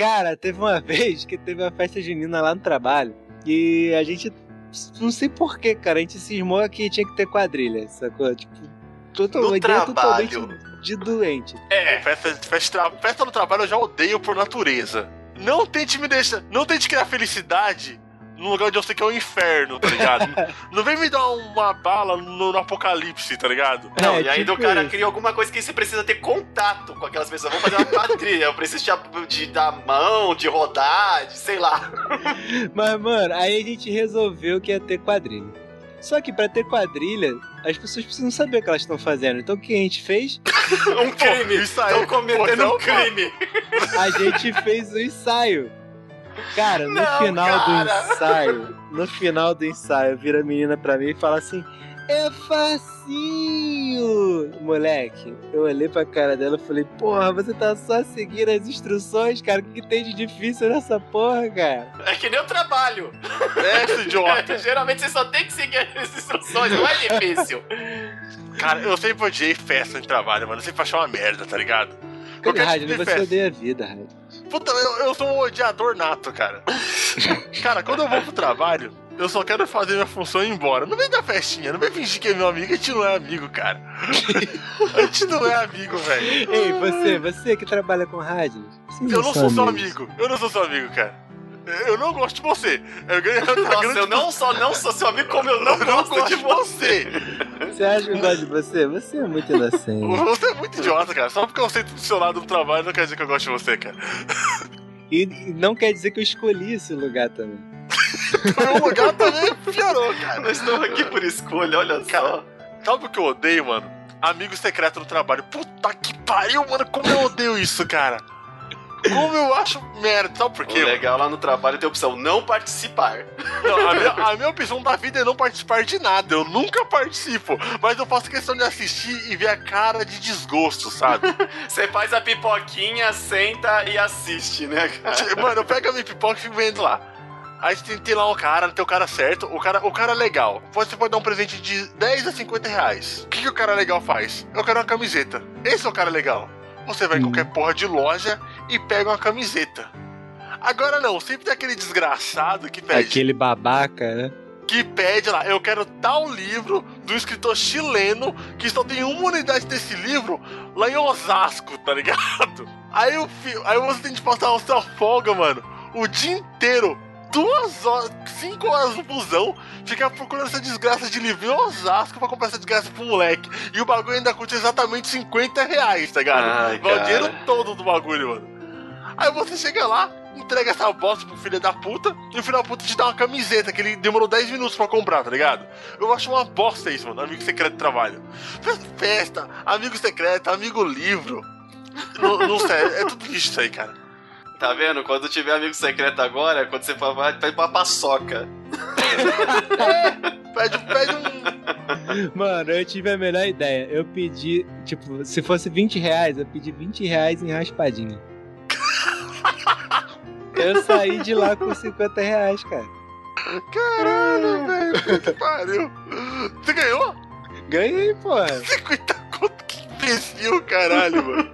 Cara, teve uma vez que teve uma festa junina lá no trabalho e a gente. Não sei porquê, cara. A gente cismou que tinha que ter quadrilha, sacou? Tipo, total, No ideia trabalho. totalmente de doente. É, festa, festa, festa no trabalho eu já odeio por natureza. Não tente me deixar. Não tente criar felicidade num lugar onde eu sei que é o inferno, tá ligado? não vem me dar uma bala no, no apocalipse, tá ligado? Não, É, e ainda tipo o cara isso. cria alguma coisa que você precisa ter contato com aquelas pessoas. Vamos fazer uma quadrilha, eu preciso de, de dar mão, de rodar, de sei lá. Mas, mano, aí a gente resolveu que ia ter quadrilha. Só que pra ter quadrilha, as pessoas precisam saber o que elas estão fazendo. Então o que a gente fez? Um crime. Estão cometendo um crime. A gente fez o ensaio. Cara, no Não, final cara. do ensaio, no final do ensaio, vira a menina pra mim e fala assim: É facinho! Moleque, eu olhei pra cara dela e falei: Porra, você tá só seguindo as instruções, cara. O que, que tem de difícil nessa porra, cara? É que nem o trabalho. É, seu idiota. Geralmente você só tem que seguir as instruções, não é difícil. Cara, eu sempre odiei festa em trabalho, mano. Eu sempre achei uma merda, tá ligado? Cara, Rádio, tipo de você festa. odeia a vida, Rádio. Puta, eu, eu sou um odiador nato, cara. cara, quando eu vou pro trabalho, eu só quero fazer minha função e ir embora. Não vem dar festinha, não vem fingir que é meu amigo, a gente não é amigo, cara. a gente não é amigo, velho. Ei, você, você que trabalha com rádio. Eu não sou seu amigo. Eu não sou seu amigo, cara. Eu não gosto de você. Eu ganhei Nossa, grande eu não só não sou seu amigo, como eu não, eu não gosto de você. Você acha que eu gosto de você? Você é muito inocente. Você é muito idiota, cara. Só porque eu do seu lado no trabalho não quer dizer que eu gosto de você, cara. E não quer dizer que eu escolhi esse lugar também. O meu lugar também piorou, cara. Nós estamos aqui por escolha, olha só. Cara, Sabe o que eu odeio, mano? Amigo secreto no trabalho. Puta que pariu, mano. Como eu odeio isso, cara. Como eu acho merda. Sabe por O quê? mano? legal lá no trabalho tem a opção não participar. Não, a, minha, a minha opção da vida é não participar de nada. Eu nunca participo. Mas eu faço questão de assistir e ver a cara de desgosto, sabe? Você faz a pipoquinha, senta e assiste, né, cara? Mano, eu pego a minha pipoca e fico vendo lá. Aí você tem que ter lá um cara, tem o cara certo, o cara, o cara legal. Você pode dar um presente de 10 a 50 reais. O que, que o cara legal faz? Eu quero uma camiseta. Esse é o cara legal. Você vai em Hum. qualquer porra de loja e pega uma camiseta. Agora não, sempre tem aquele desgraçado que pede. Aquele babaca, né? Que pede lá, eu quero tal livro do escritor chileno que só tem uma unidade desse livro lá em Osasco, tá ligado? Aí, fi... Aí você tem que passar a sua folga, mano, o dia inteiro, duas horas, cinco horas no busão, ficar procurando essa desgraça de livro em Osasco pra comprar essa desgraça pro moleque. E o bagulho ainda custa exatamente 50 reais, tá ligado? Ai, Vai o dinheiro todo do bagulho, mano. Aí você chega lá, entrega essa bosta pro filho da puta, e o filho da puta te dá uma camiseta que ele demorou 10 minutos pra comprar, tá ligado? Eu acho uma bosta isso, mano. Amigo secreto de trabalho. Festa, amigo secreto, amigo livro. Não, não sei, é tudo lixo isso aí, cara. Tá vendo? Quando tiver amigo secreto agora, quando você for, vai vai pra paçoca. Pede, pede um. Mano, eu tive a melhor ideia. Eu pedi, tipo, se fosse 20 reais, eu pedi 20 reais em raspadinha. Eu saí de lá com 50 reais, cara. Caralho, velho. puta Que pariu. Você ganhou? Ganhei, pô. 50 conto, que imbecil, caralho, mano.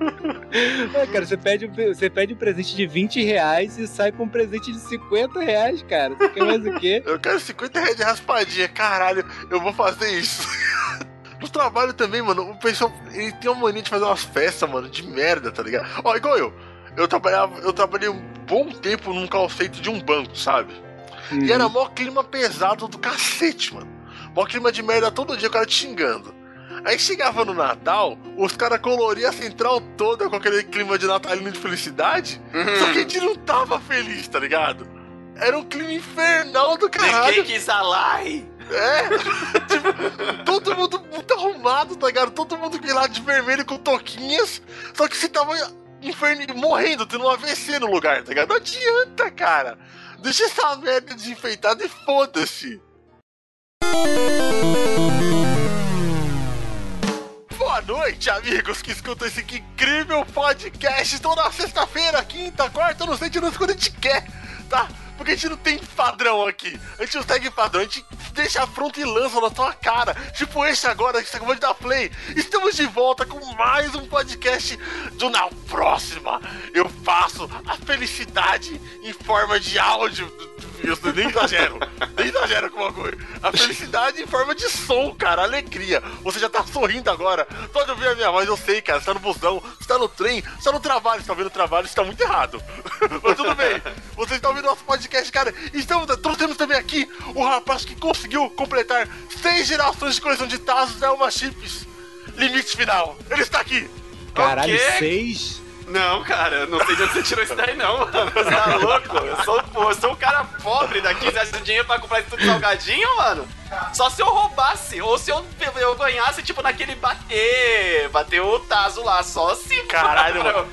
É, cara, você pede, um- você pede um presente de 20 reais e sai com um presente de 50 reais, cara. Você quer mais o quê? Eu quero 50 reais de raspadinha, caralho, eu vou fazer isso. No trabalho também, mano, o pessoal ele tem uma mania de fazer umas festas, mano, de merda, tá ligado? Ó, igual eu. Eu trabalhava, eu trabalhei um bom tempo num calceito de um banco, sabe? E era mó clima pesado do cacete, mano. Mó clima de merda todo dia, o cara te xingando. Aí chegava no Natal, os caras coloriam a central toda com aquele clima de natalino de felicidade. Só que a gente não tava feliz, tá ligado? Era um clima infernal do caralho. Ninguém quis alai. É, tipo, todo mundo muito arrumado, tá ligado? Todo mundo lá de vermelho com toquinhas. Só que você tava inferno, morrendo, tendo um AVC no lugar, tá ligado? Não adianta, cara. Deixa essa merda desenfeitada e foda-se. Boa noite, amigos que escutam esse incrível podcast toda sexta-feira, quinta, quarta, não sei de novo quando a gente quer, tá? Porque a gente não tem padrão aqui. A gente não segue padrão, a gente deixa a fronta e lança na tua cara. Tipo esse agora que você acabou de dar play. Estamos de volta com mais um podcast do Na Próxima. Eu faço a felicidade em forma de áudio. Eu nem exagero, nem exagero com o bagulho. A felicidade em forma de som, cara, alegria. Você já tá sorrindo agora. Pode ouvir a minha voz, eu sei, cara. Você tá no busão, você tá no trem, você tá no trabalho, você tá ouvindo o trabalho, isso tá muito errado. Mas tudo bem. Você está ouvindo nosso podcast, cara. Estamos, trouxemos também aqui o rapaz que conseguiu completar seis gerações de coleção de Tazos da Elma Chips. Limite final. Ele está aqui. Caralho, seis? Não, cara, não sei de onde você tirou isso daí, não, mano. Você tá louco? Eu sou, pô, eu sou um cara pobre daqui, você acha dinheiro pra comprar isso tudo salgadinho, mano? Só se eu roubasse, ou se eu, eu ganhasse, tipo, naquele bater. Bater o Tazo lá, só se. Caralho, mano.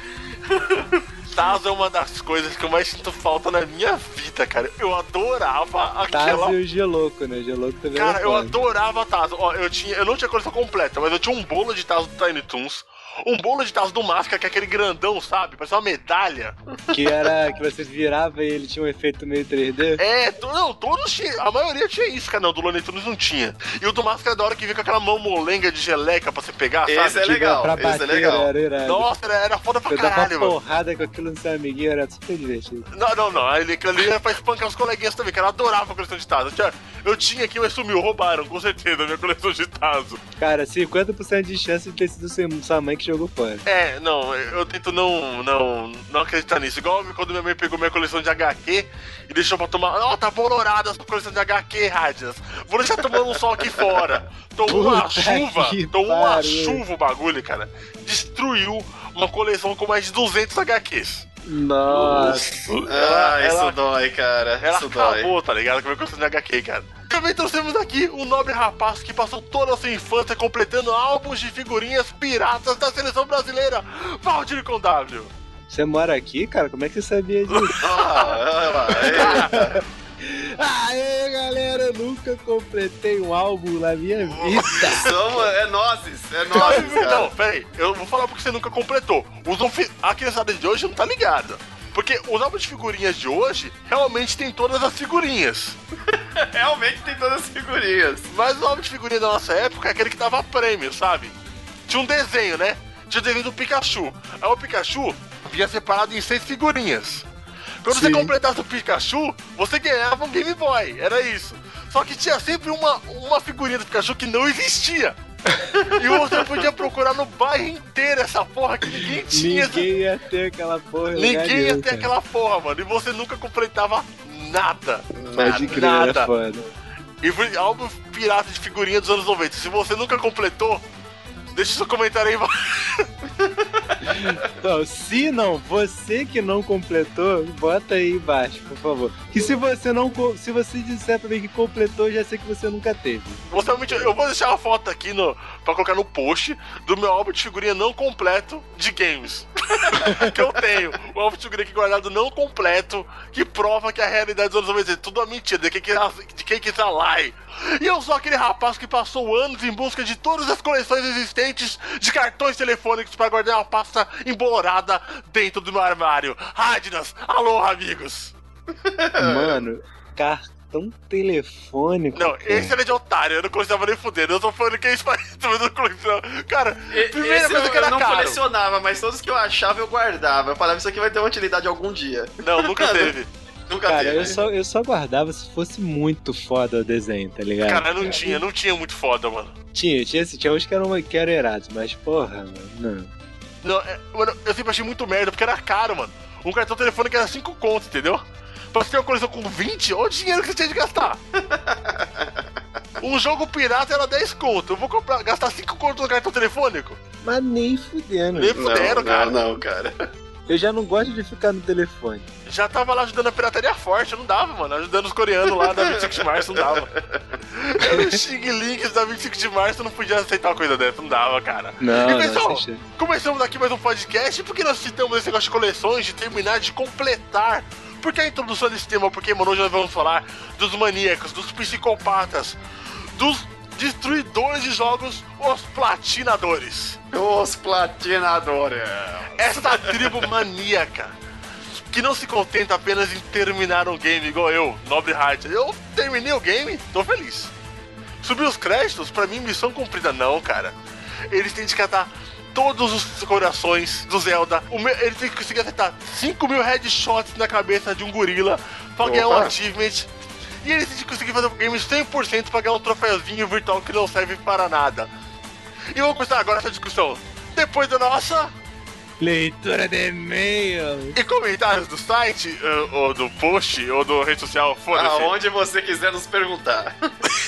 Tazo é uma das coisas que eu mais sinto falta na minha vida, cara. Eu adorava aquela. Tazo e o Geloco, né? Geloco também Cara, eu adorava Tazo. Ó, eu, tinha, eu não tinha coleção completa, mas eu tinha um bolo de Tazo do Tiny Toons. Um bolo de Tazo do Máscara, que é aquele grandão, sabe? Parece uma medalha. Que era que você virava e ele tinha um efeito meio 3D. É, to- não, todos tinham. A maioria tinha isso, cara. Não, do Looney Tunes não tinha. E o do Máscara é da hora que vinha com aquela mão molenga de geleca pra você pegar, sabe? Esse é Que legal, pra esse é bater legal. era irado. Nossa, era, era foda pra Você dava caralho, uma mano. porrada com aquilo no seu amiguinho, era super divertido. Não, não, não. Ele, aquilo ali era pra espancar os coleguinhas também, cara. Eu adorava a coleção de Tazo. Eu tinha, eu tinha aqui, mas sumiu, roubaram, com certeza, a minha coleção de Tazo. Cara, 50% de chance de ter sido seu- sua mãe que fora. É, não, eu tento não, não, não acreditar nisso. Igual quando minha mãe pegou minha coleção de HQ e deixou pra tomar. Ó, tá bolorada essa coleção de HQ, Radias. Vou deixar tomando um sol aqui fora. Tomou uma chuva, tomou uma chuva o bagulho, cara. Destruiu uma coleção com mais de 200 HQs. Nossa. Ah, isso ela, dói, cara. ela isso dói. acabou, tá ligado? Com a minha coleção de HQ, cara. Também trouxemos aqui um nobre rapaz que passou toda a sua infância completando álbuns de figurinhas piratas da seleção brasileira, Valdir com W. Você mora aqui, cara? Como é que você sabia disso? Ah, eita. Aê, galera, eu nunca completei um álbum na minha vida. Somos, é nozes, é nozes, cara. Não, peraí, eu vou falar porque você nunca completou. Os a criançada de hoje não tá ligada. Porque os álbuns de figurinhas de hoje realmente tem todas as figurinhas. Realmente tem todas as figurinhas. Mas o álbum de figurinha da nossa época é aquele que tava a prêmio, sabe? Tinha um desenho, né? Tinha o desenho do Pikachu. Aí o Pikachu vinha separado em seis figurinhas. Quando você Sim. completasse o Pikachu, você ganhava um Game Boy. Era isso. Só que tinha sempre uma, uma figurinha do Pikachu que não existia. e você podia procurar no bairro inteiro essa porra que ninguém tinha. Ninguém ia ter aquela porra. Ninguém ia ter aquela porra, mano. E você nunca completava nada. Pode crer, nada. era foda. E álbum pirata de figurinha dos anos 90. Se você nunca completou, deixa seu comentário aí embaixo. Não, se não, você que não completou, bota aí embaixo, por favor. Que se você não, se você disser pra mim que completou, já sei que você nunca teve. Você eu vou deixar uma foto aqui no, pra colocar no post do meu álbum de figurinha não completo de games. que eu tenho. O álbum de figurinha aqui guardado não completo, que prova que a realidade dos anos 90 é tudo uma mentira, de quem que de quem que tá lá. E eu sou aquele rapaz que passou anos em busca de todas as coleções existentes de cartões telefônicos para guardar uma pasta embolorada dentro do meu armário. Radnas, alô, amigos. Mano, cartão telefônico. Não, cara. esse era de otário, eu não colecionava nem fudendo. Eu tô falando que é isso mas eu não colecionava. Cara, E- primeira Esse coisa eu, que era eu não caro. colecionava, mas todos que eu achava eu guardava. Eu falava, isso aqui vai ter uma utilidade algum dia. Não, nunca teve. Nunca Cara, teve. eu só, eu só guardava se fosse muito foda o desenho, tá ligado? Cara, não tinha, não tinha muito foda, mano. Tinha, tinha, tinha uns que eram, que eram erados, mas porra, mano, não. Não, é- mano, eu sempre achei muito merda, porque era caro, mano. Um cartão telefônico era 5 contos, entendeu? Pra você ter uma coleção com 20, olha o dinheiro que você tinha de gastar. Um jogo pirata era 10 conto. Eu vou comprar, gastar 5 contos no cartão telefônico? Mas nem fudendo. Nem Não, fuderam, cara. não, não, cara. Eu já não gosto de ficar no telefone. Já tava lá ajudando a pirataria forte, não dava, mano. Ajudando os coreanos lá da 25 de março, não dava. Os Xing Links da 25 de março não podia aceitar uma coisa dessa, não dava, cara. Não, E não, pessoal, assiste. começamos aqui mais um podcast porque nós citamos esse negócio de coleções, de terminar, de completar. Porque a introdução desse tema, porque, mano, hoje nós vamos falar dos maníacos, dos psicopatas, dos destruidores de jogos, os platinadores. Os platinadores. Essa tribo maníaca. que não se contenta apenas em terminar um game igual eu, Nobre Heart. Eu terminei o game, tô feliz. Subir os créditos, pra mim, missão cumprida. Não, cara. Eles têm de catar todos os corações do Zelda. O meu, que conseguir acertar 5 mil headshots na cabeça de um gorila pra ganhar um achievement. E de conseguir fazer o game 100% pra ganhar um troféuzinho virtual que não serve para nada. E vamos começar agora essa discussão. Depois da nossa Leitura de e-mail. e comentários do site, eh, ou do post, ou do rede social, foda-se. Aonde você quiser nos perguntar.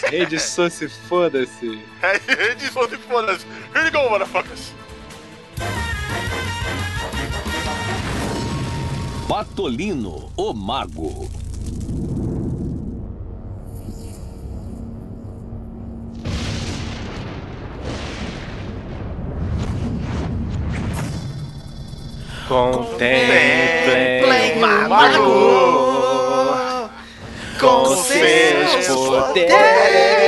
Rede Soci, foda-se. Rede social, foda-se. Here we go, motherfuckers. Patolino, o Mago. Contemplem mago com seus poderes.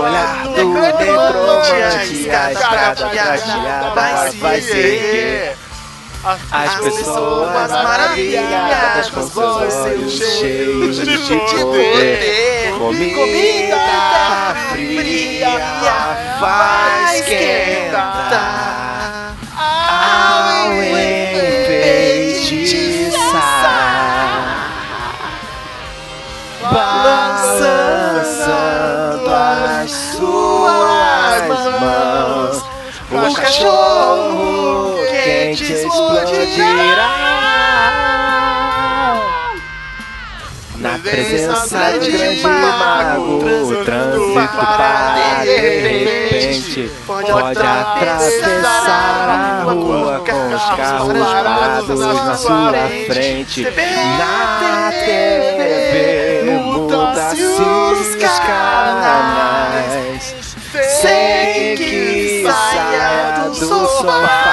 Sob o olhar do necromante, a escada prateada vai seguir. As pessoas maravilhadas com seus olhos cheios de poder. Comida fria faz esquentar. ao mãos, o cachorro quente explodirá. Na presença de grande mago, o trânsito para de repente pode atravessar a rua com os carros parados na sua frente. Na TV muda-se do sofá.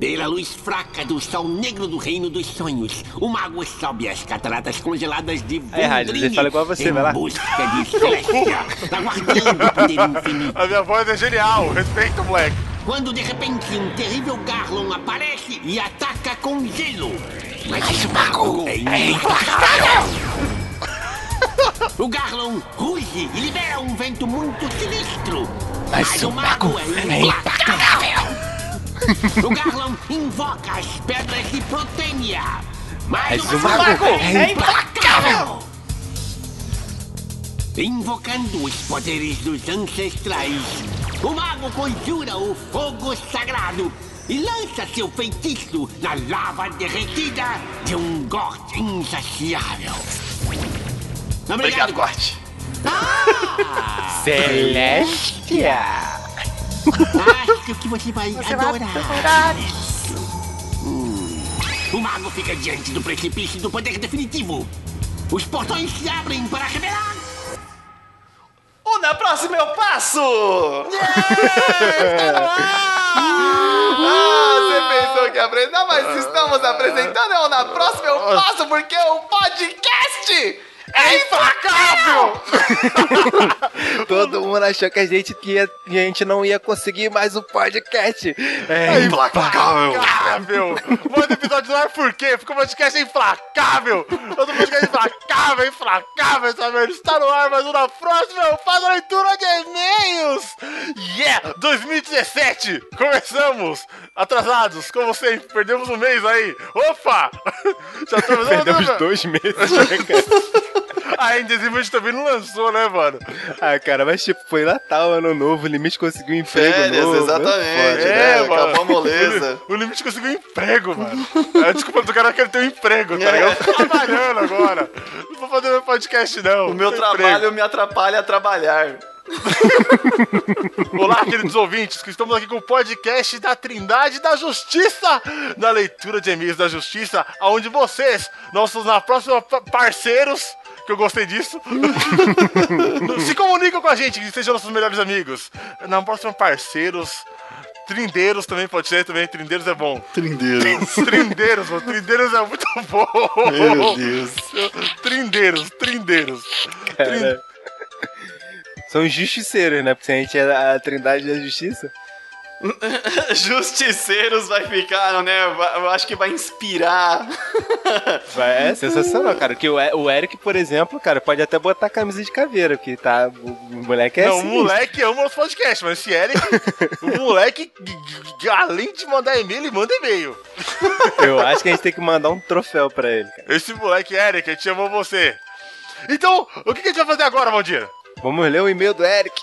Pela luz fraca do sol negro do reino dos sonhos, o mago sobe as cataratas congeladas de Aí, Rádio, ele Vondrine fala igual você, em vai lá. busca de Celestia, aguardando o poder infinito. A minha voz é genial, respeita, moleque. Quando de repente um terrível Garlon aparece e ataca com gelo. Mas o mago é implacável! O Garlon ruge e libera um vento muito sinistro. Mas, o mago é implacável! O Garlon invoca as pedras de Protênia. Mas, o mago é implacável! Invocando os poderes dos ancestrais, o mago conjura o fogo sagrado e lança seu feitiço na lava derretida de um Gort insaciável. Obrigado, Corte. Celestia. Acho que você vai adorar. Hum. O mago fica diante do precipício do poder definitivo. Os portões se abrem para revelar. O Na Próxima eu passo! Ah, você pensou que ia apresentar, mas estamos apresentando é o Na Próxima eu passo porque o podcast é implacável! Todo mundo achou que a gente, que ia- a gente não ia conseguir mais o podcast. É, É implacável. Manda episódio no ar por quê? Porque o podcast é implacável. Todo podcast é implacável, implacável, essa merda. Está no ar, mas na próxima eu faço a leitura de e-mails. Yeah! 2017! Começamos! Atrasados, como sempre, perdemos um mês aí. Opa! Já tô Perdemos dois meses, né, cara? A gente também não lançou, né, mano? Ah, cara, mas tipo, foi Natal, ano novo, o Limite conseguiu um emprego Férias, novo. exatamente. Foda. É, acabou a moleza. O, o limite conseguiu um emprego, mano. A desculpa do cara é que ele tem um emprego, tá ligado? Eu tô trabalhando agora. Não vou fazer meu podcast, não. O meu trabalho emprego. me atrapalha a trabalhar. Olá, queridos ouvintes, que estamos aqui com o podcast da Trindade da Justiça, na leitura de e-mails da Justiça, onde vocês, nossos na próxima pa- parceiros, que eu gostei disso, se comunicam com a gente, que sejam nossos melhores amigos. Na próxima parceiros, trindeiros também pode ser, também, trindeiros é bom. Trindeiros. Trindeiros, mano, trindeiros é muito bom. Meu Deus. Trindeiros, trindeiros. Cara. São justiceiros, né? Porque a gente é a trindade da justiça. Justiceiros vai ficar, né? Eu acho que vai inspirar. Vai, é sensacional, cara. Que o, o Eric, por exemplo, cara, pode até botar camisa de caveira, porque tá. O, o moleque é não, o sinistro. moleque ama os podcasts, mas esse Eric, o moleque, além de mandar e-mail, ele manda e-mail. Eu acho que a gente tem que mandar um troféu pra ele, cara. Esse moleque, Eric, a gente amou você. Então, o que que a gente vai fazer agora, Valdir? Vamos ler o e-mail do Eric.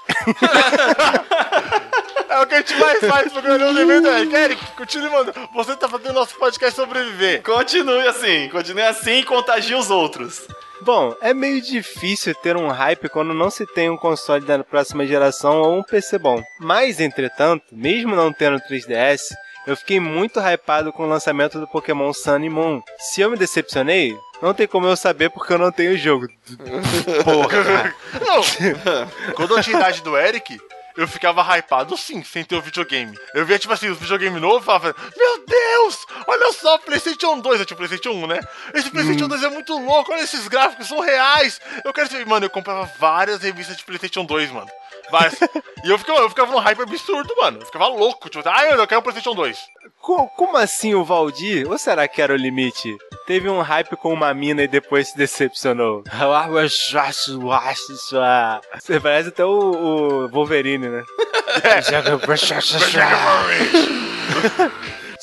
É o que a gente mais faz porque eu não e-mail do Eric. Eric, continue mandando. Você tá fazendo nosso podcast sobreviver. Continue assim, continue assim e contagie os outros. Bom, é meio difícil ter um hype quando não se tem um console da próxima geração ou um PC bom. Mas, entretanto, mesmo não tendo 3DS, eu fiquei muito hypado com o lançamento do Pokémon Sun e Moon. Se eu me decepcionei, não tem como eu saber porque eu não tenho o jogo. Porra. Não, quando eu tinha a idade do Eric, eu ficava hypado sim, sem ter o videogame. Eu via, tipo assim, os videogames novos e falava, meu Deus, olha só, o Playstation 2, eu tinha o Playstation 1, né? Esse Playstation 2 é muito louco, olha esses gráficos, são reais. Eu quero saber, mano, eu comprava várias revistas de Playstation 2, mano. Várias. e eu ficava, eu ficava num hype absurdo, mano. Eu ficava louco, tipo, ah, eu quero o Playstation 2. Co- como assim o Valdir? Ou será que era o limite? Teve um hype com uma mina e depois se decepcionou. Você parece até o, o Wolverine, né?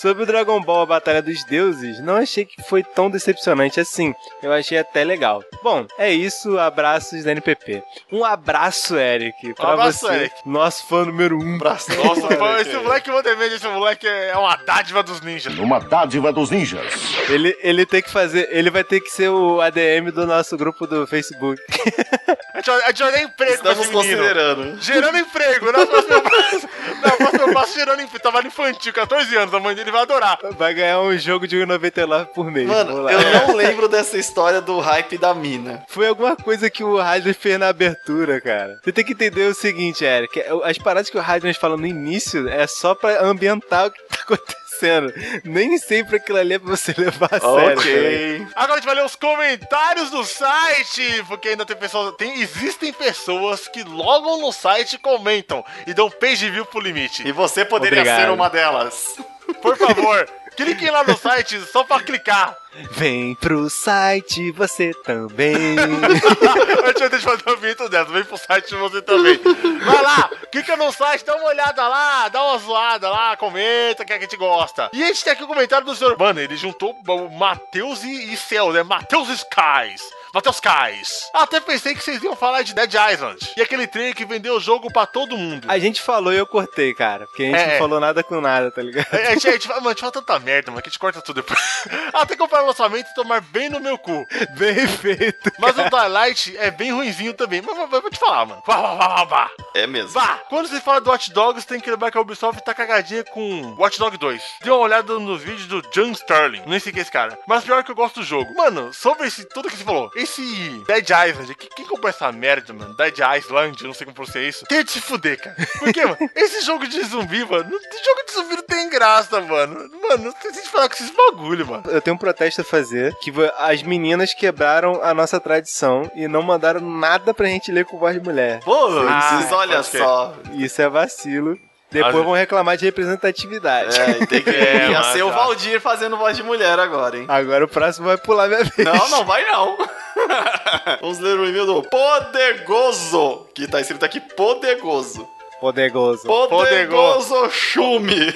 Sobre o Dragon Ball A Batalha dos Deuses, não achei que foi tão decepcionante assim. Eu achei até legal. Bom, é isso. Abraços da NPP. Um abraço, Eric. Pra abraço, você, Eric. nosso fã número um. Abraço. Nossa, pô, esse moleque manda e-mail, esse moleque é uma dádiva dos ninjas. Uma dádiva dos ninjas. Ele, ele tem que fazer. Ele vai ter que ser o ADM do nosso grupo do Facebook. A gente, vai- a gente vai dar emprego pra Estamos considerando. Gerando emprego. Na próxima passo, na próxima passo gerando emprego. Trabalho infantil, 14 anos. A mãe dele vai adorar. Vai ganhar um jogo de 1,99 por mês. Mano, eu não lembro dessa história do hype da mina. Foi alguma coisa que o Radler fez na abertura, cara. Você tem que entender o seguinte, Eric. As paradas que o Radler fala no início é só pra ambientar o que tá acontecendo. Nem sempre aquilo ali é pra você levar a sério. Ok. Agora a gente vai ler os comentários do site. Porque ainda tem pessoas. Tem, existem pessoas que logam no site comentam. E dão page view pro limite. E você poderia Obrigado. ser uma delas. Por favor, cliquem lá no site só pra clicar. Vem pro site, você também. A gente vai deixar fazer uma vinheta dessa. Vem pro site de você também. Vai lá, clica no site, dá uma olhada lá, dá uma zoada lá, comenta que a gente gosta. E a gente tem aqui o comentário do senhor. Mano, ele juntou Matheus e, e Céu, né? Matheus Skies. Matheus Skies. Até pensei que vocês iam falar de Dead Island. E aquele trailer que vendeu o jogo pra todo mundo. A gente falou e eu cortei, cara. Porque a gente É. não falou nada com nada, tá ligado? A gente, a, gente, fala- mano, a gente fala tanta merda, mano, que a gente corta tudo depois. Até comprar o lançamento e tomar bem no meu cu. Bem feito. Mas o Twilight é bem ruinzinho também. Mas, mas, mas vou te falar, mano. Vá, vá, vá, vá, vá. É mesmo. Vá! Quando você fala do Watch Dogs, tem que lembrar que a Ubisoft tá cagadinha com Watch Dog 2. Dê uma olhada nos vídeos do John Sterling. Nem sei quem é esse cara. Mas pior que eu gosto do jogo. Mano, sobre esse tudo que você falou, esse Dead Island, que- quem comprou essa merda, mano? Dead Island, eu não sei como pronunciar isso. Tem de se fuder, cara. Por quê, mano? Esse jogo de zumbi, mano, jogo de zumbi não tem graça, mano. Mano, não tem que falar com esses bagulho, mano. Eu tenho um protesto a fazer, que as meninas quebraram a nossa tradição e não mandaram nada pra gente ler com voz de mulher. Pô, Ah, vocês olha crer. só. Isso é vacilo. Depois As- vão reclamar de representatividade. É, tem que É, ia mas ser o. Valdir fazendo voz de mulher agora, hein? Agora o próximo vai pular minha vez. Não, não vai não. Vamos ler o e-mail do Podegoso, que tá escrito aqui Podegoso. Poderoso. Podegoso Chume.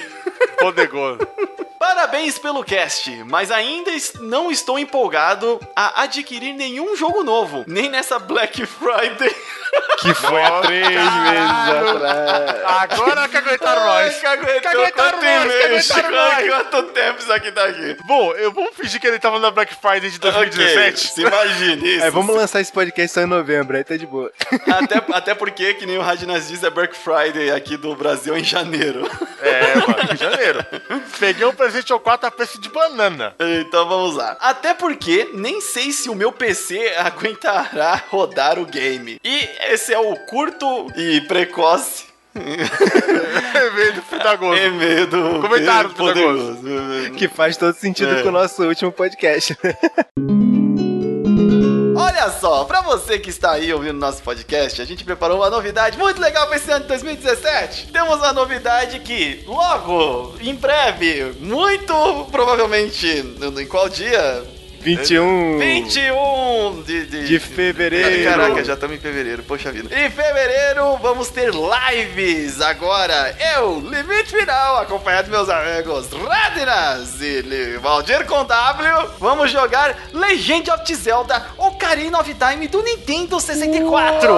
Poderoso. Parabéns pelo cast, mas ainda não estou empolgado a adquirir nenhum jogo novo, nem nessa Black Friday. Que foi há três meses atrás. Agora que aguentaram nós. Caguetaram nós, caguetaram nós. Quanto tempo isso aqui tá aqui? Bom, eu vamos fingir que ele tava na Black Friday de Ok, 2017. se imagine isso. É, vamos lançar esse podcast só em novembro, aí tá de boa. Até, até porque, que nem o Radnas diz, é Black Friday aqui do Brasil em janeiro. É, mano, em janeiro. Peguei um presente ou quatro a preço de banana. Então vamos lá. Até porque nem sei se o meu PC aguentará rodar o game. E esse é o curto e precoce É meio pedagogo. e-mail do Comentário do poderoso. Que faz todo sentido É. com o nosso último podcast. Olha só, pra você que está aí ouvindo nosso podcast, a gente preparou uma novidade muito legal pra esse ano de 2017. Temos uma novidade que logo, em breve, muito provavelmente, em qual dia? 21 21 de, de, de fevereiro. Caraca, já estamos em fevereiro, poxa vida. Em fevereiro vamos ter lives agora. Eu, Limite Final, acompanhado de meus amigos Radinas e Valdir com W, vamos jogar Legend of Zelda Ocarina of Time do Nintendo 64.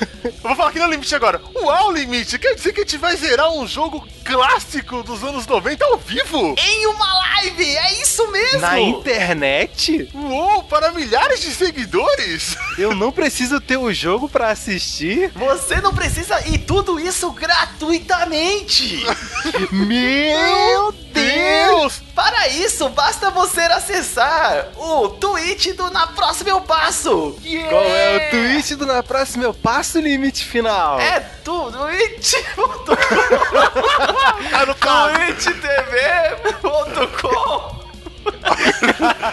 Eu vou falar aqui no limite agora. Uau, limite! Quer dizer que a gente vai zerar um jogo clássico dos anos 90 ao vivo? Em uma live, é isso mesmo. Na internet? Uou, para milhares de seguidores? Eu não preciso ter o jogo pra assistir? Você não precisa e tudo isso gratuitamente. Meu Deus! Para isso, basta você acessar o tweet do Na Próxima Eu Passo. Qual é o tweet do Na Próxima Eu Passo Limite Final? É tu, twitch. Ah, no caso. twitchtv.com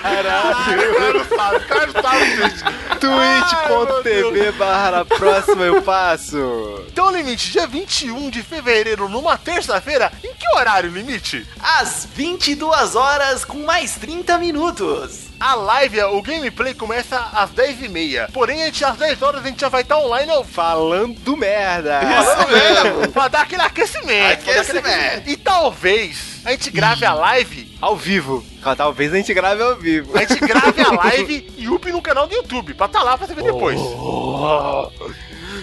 Caralho! Cara não sabe, o cara não sabe, gente. twitch.tv barra Na Próxima Eu Passo. Então, limite, dia 21 de fevereiro, numa terça-feira, em que horário, limite? Às 22 horas com mais 30 minutos. A live, o gameplay começa às 10h30. Porém, a gente, às 10 horas a gente já vai estar online ao Falando merda. Falando mesmo. pra dar aquele aquecimento. pra dar aquele Aquecimento. E talvez a gente grave a live. Ao vivo. Talvez a gente grave ao vivo. A gente grave a live e upe no canal do YouTube. Pra tá lá pra você ver depois.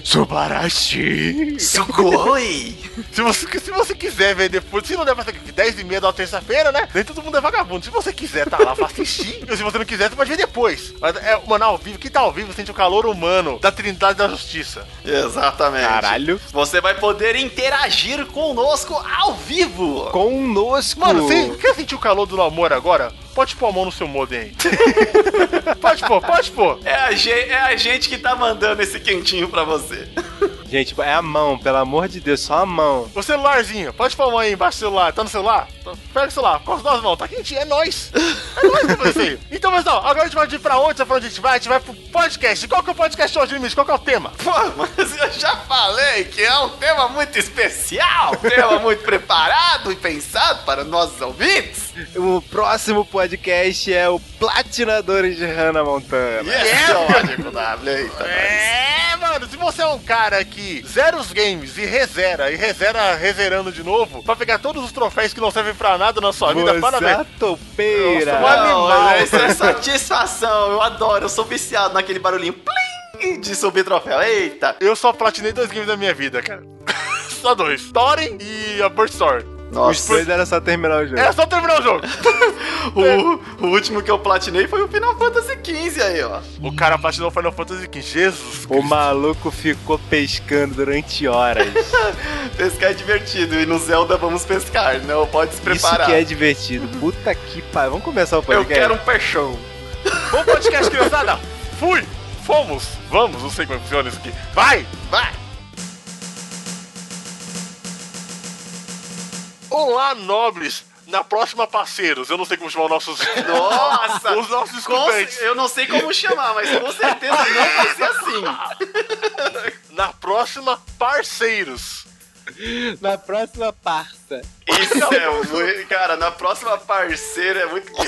Subarashi. Sugoi. Se você, se você quiser ver depois, se não der pra ser 10 e meia da terça-feira, né? Nem todo mundo é vagabundo. Se você quiser tá lá pra assistir, e se você não quiser, você pode ver depois. Mas é, mano, ao vivo, quem tá ao vivo sente o calor humano da Trindade da Justiça. Exatamente. Caralho. Você vai poder interagir conosco ao vivo. Conosco. Mano, você quer sentir o calor do namoro agora? Pode pôr a mão no seu modem aí. pode pôr, pode pôr. É a, ge- é a gente que tá mandando esse quentinho pra você. Gente, é a mão, pelo amor de Deus, só a mão. O celularzinho, pode pôr a mão aí embaixo do celular. Tá no celular? Pega o celular, com as duas mãos. Tá quentinho, é nóis. É nóis que isso aí. Então, pessoal, agora a gente vai ir pra onde? Pra onde a gente vai? A gente vai pro podcast. Qual que é o podcast hoje, Limite? Qual que é o tema? Pô, mas eu já falei que é um tema muito especial, um tema muito preparado e pensado para nossos ouvintes. O próximo podcast é o Platinadores de Hannah Montana. Yes, W. Eita, É, mano, se você é um cara que zera os games e rezera, e rezera rezerando de novo, pra pegar todos os troféus que não servem pra nada na sua vida, Você parabéns. a topeira. Nossa, um Não, animal. Isso é satisfação, eu adoro, eu sou viciado naquele barulhinho plim de subir troféu. Eita. Eu só platinei dois games da minha vida, cara. só dois. Thorin e a Bird Store. Os Nossa, dois era só terminar o jogo. É só terminar o jogo. o, o último que eu platinei foi o Final Fantasy XV aí, ó. o cara platinou Final Fantasy XV. Jesus O maluco ficou pescando durante horas. Pescar é divertido e no Zelda vamos pescar, não pode se Isso preparar. que é divertido. Puta que pariu. Vamos começar o Eu podcast. quero um peixão. Bom podcast, criançada. Fui. Fomos. Vamos. Não sei como funciona isso aqui. Vai. Vai! Olá, nobres. Na próxima, parceiros. Eu não sei como chamar os nossos... Nossa! os nossos Com- escutantes. eu não sei como chamar, mas com certeza não vai ser assim. Na próxima, parceiros. Na próxima parça. Isso é muito. Cara, na próxima parceira é muito gay.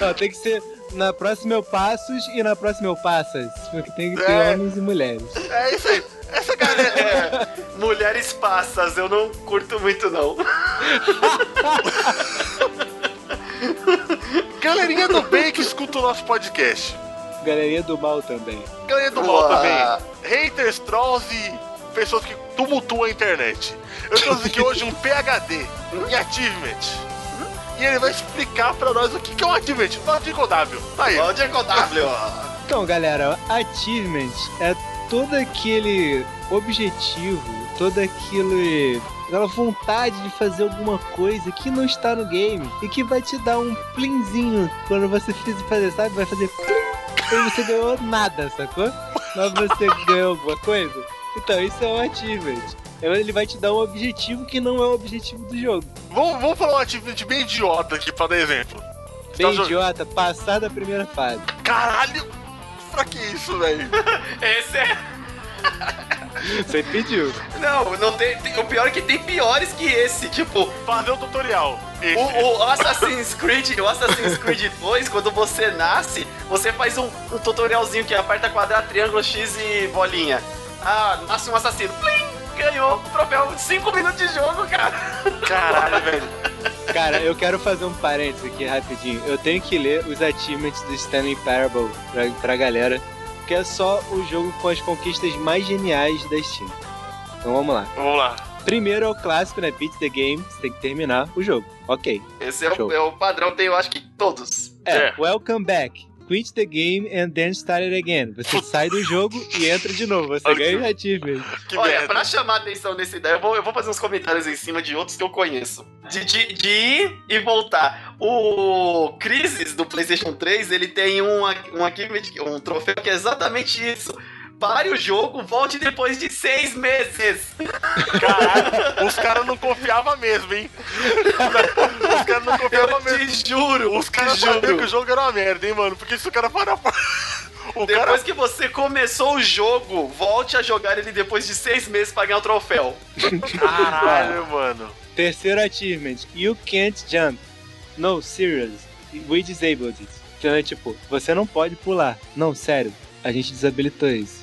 Ó, tem que ser na próxima eu passos e na próxima eu passas. Porque tem que ter É. homens e mulheres. É isso aí. Essa galera... É, mulheres passas, eu não curto muito, não. Galerinha do bem que escuta o nosso podcast. Galerinha do mal também. Galerinha do mal também. Haters, trolls e pessoas que tumultuam a internet. Eu trouxe aqui hoje um PHD em Achievement. E ele vai explicar pra nós o que que é um Achievement. Fala de W. Aí. O W? Então, galera, achievement é todo aquele objetivo, todo aquele aquela vontade de fazer alguma coisa que não está no game e que vai te dar um plinzinho quando você fizer fazer, sabe? Vai fazer plim, e você ganhou nada, sacou? Mas você ganhou alguma coisa. Então, isso é um achievement. Ele vai te dar um objetivo que não é o objetivo do jogo. Vamos, vamos falar um Achievement bem idiota aqui pra dar exemplo. Bem Tá jo- idiota, passar da primeira fase. Caralho! Pra que isso, velho? Esse é. Você pediu. Não, não tem, tem- O pior é que tem piores que esse. Tipo, Fazer um tutorial. O, o Assassin's Creed, o Assassin's Creed 2, quando você nasce, você faz um, um tutorialzinho que aperta quadrado, triângulo, X e bolinha. Ah, nasce um assassino. Plim! Ganhou o troféu 5 minutos de jogo, cara. Caralho, velho. Cara, eu quero fazer um parênteses aqui rapidinho. Eu tenho que ler os achievements do Stanley Parable pra, pra galera, que é só o jogo com as conquistas mais geniais da Steam. Então vamos lá. Vamos lá. Primeiro é o clássico, né? Beat the game, você tem que terminar o jogo. Ok. Esse é o, é o padrão, tem eu acho que todos. É, É. welcome back. Quit the game and then start it again. Você sai do jogo e entra de novo. Você ganha o achievement. Olha, merda. pra chamar atenção nessa ideia, eu vou, eu vou fazer uns comentários em cima de outros que eu conheço. De, de, de ir e voltar. O Crisis do PlayStation 3, ele tem um, um, achievement, um troféu que é exatamente isso. Pare o jogo, volte depois de seis meses. Caralho, os caras não confiavam mesmo, hein? Os caras não confiavam Eu mesmo. te juro, Os caras sabiam que o jogo era uma merda, hein, mano? Porque se o cara parar. O Depois cara... que você começou o jogo, volte a jogar ele depois de seis meses pra ganhar o troféu. Caralho, mano. Terceiro achievement. You can't jump. No, serious. We disabled it. Então é tipo, você não pode pular. Não, sério. A gente desabilitou isso.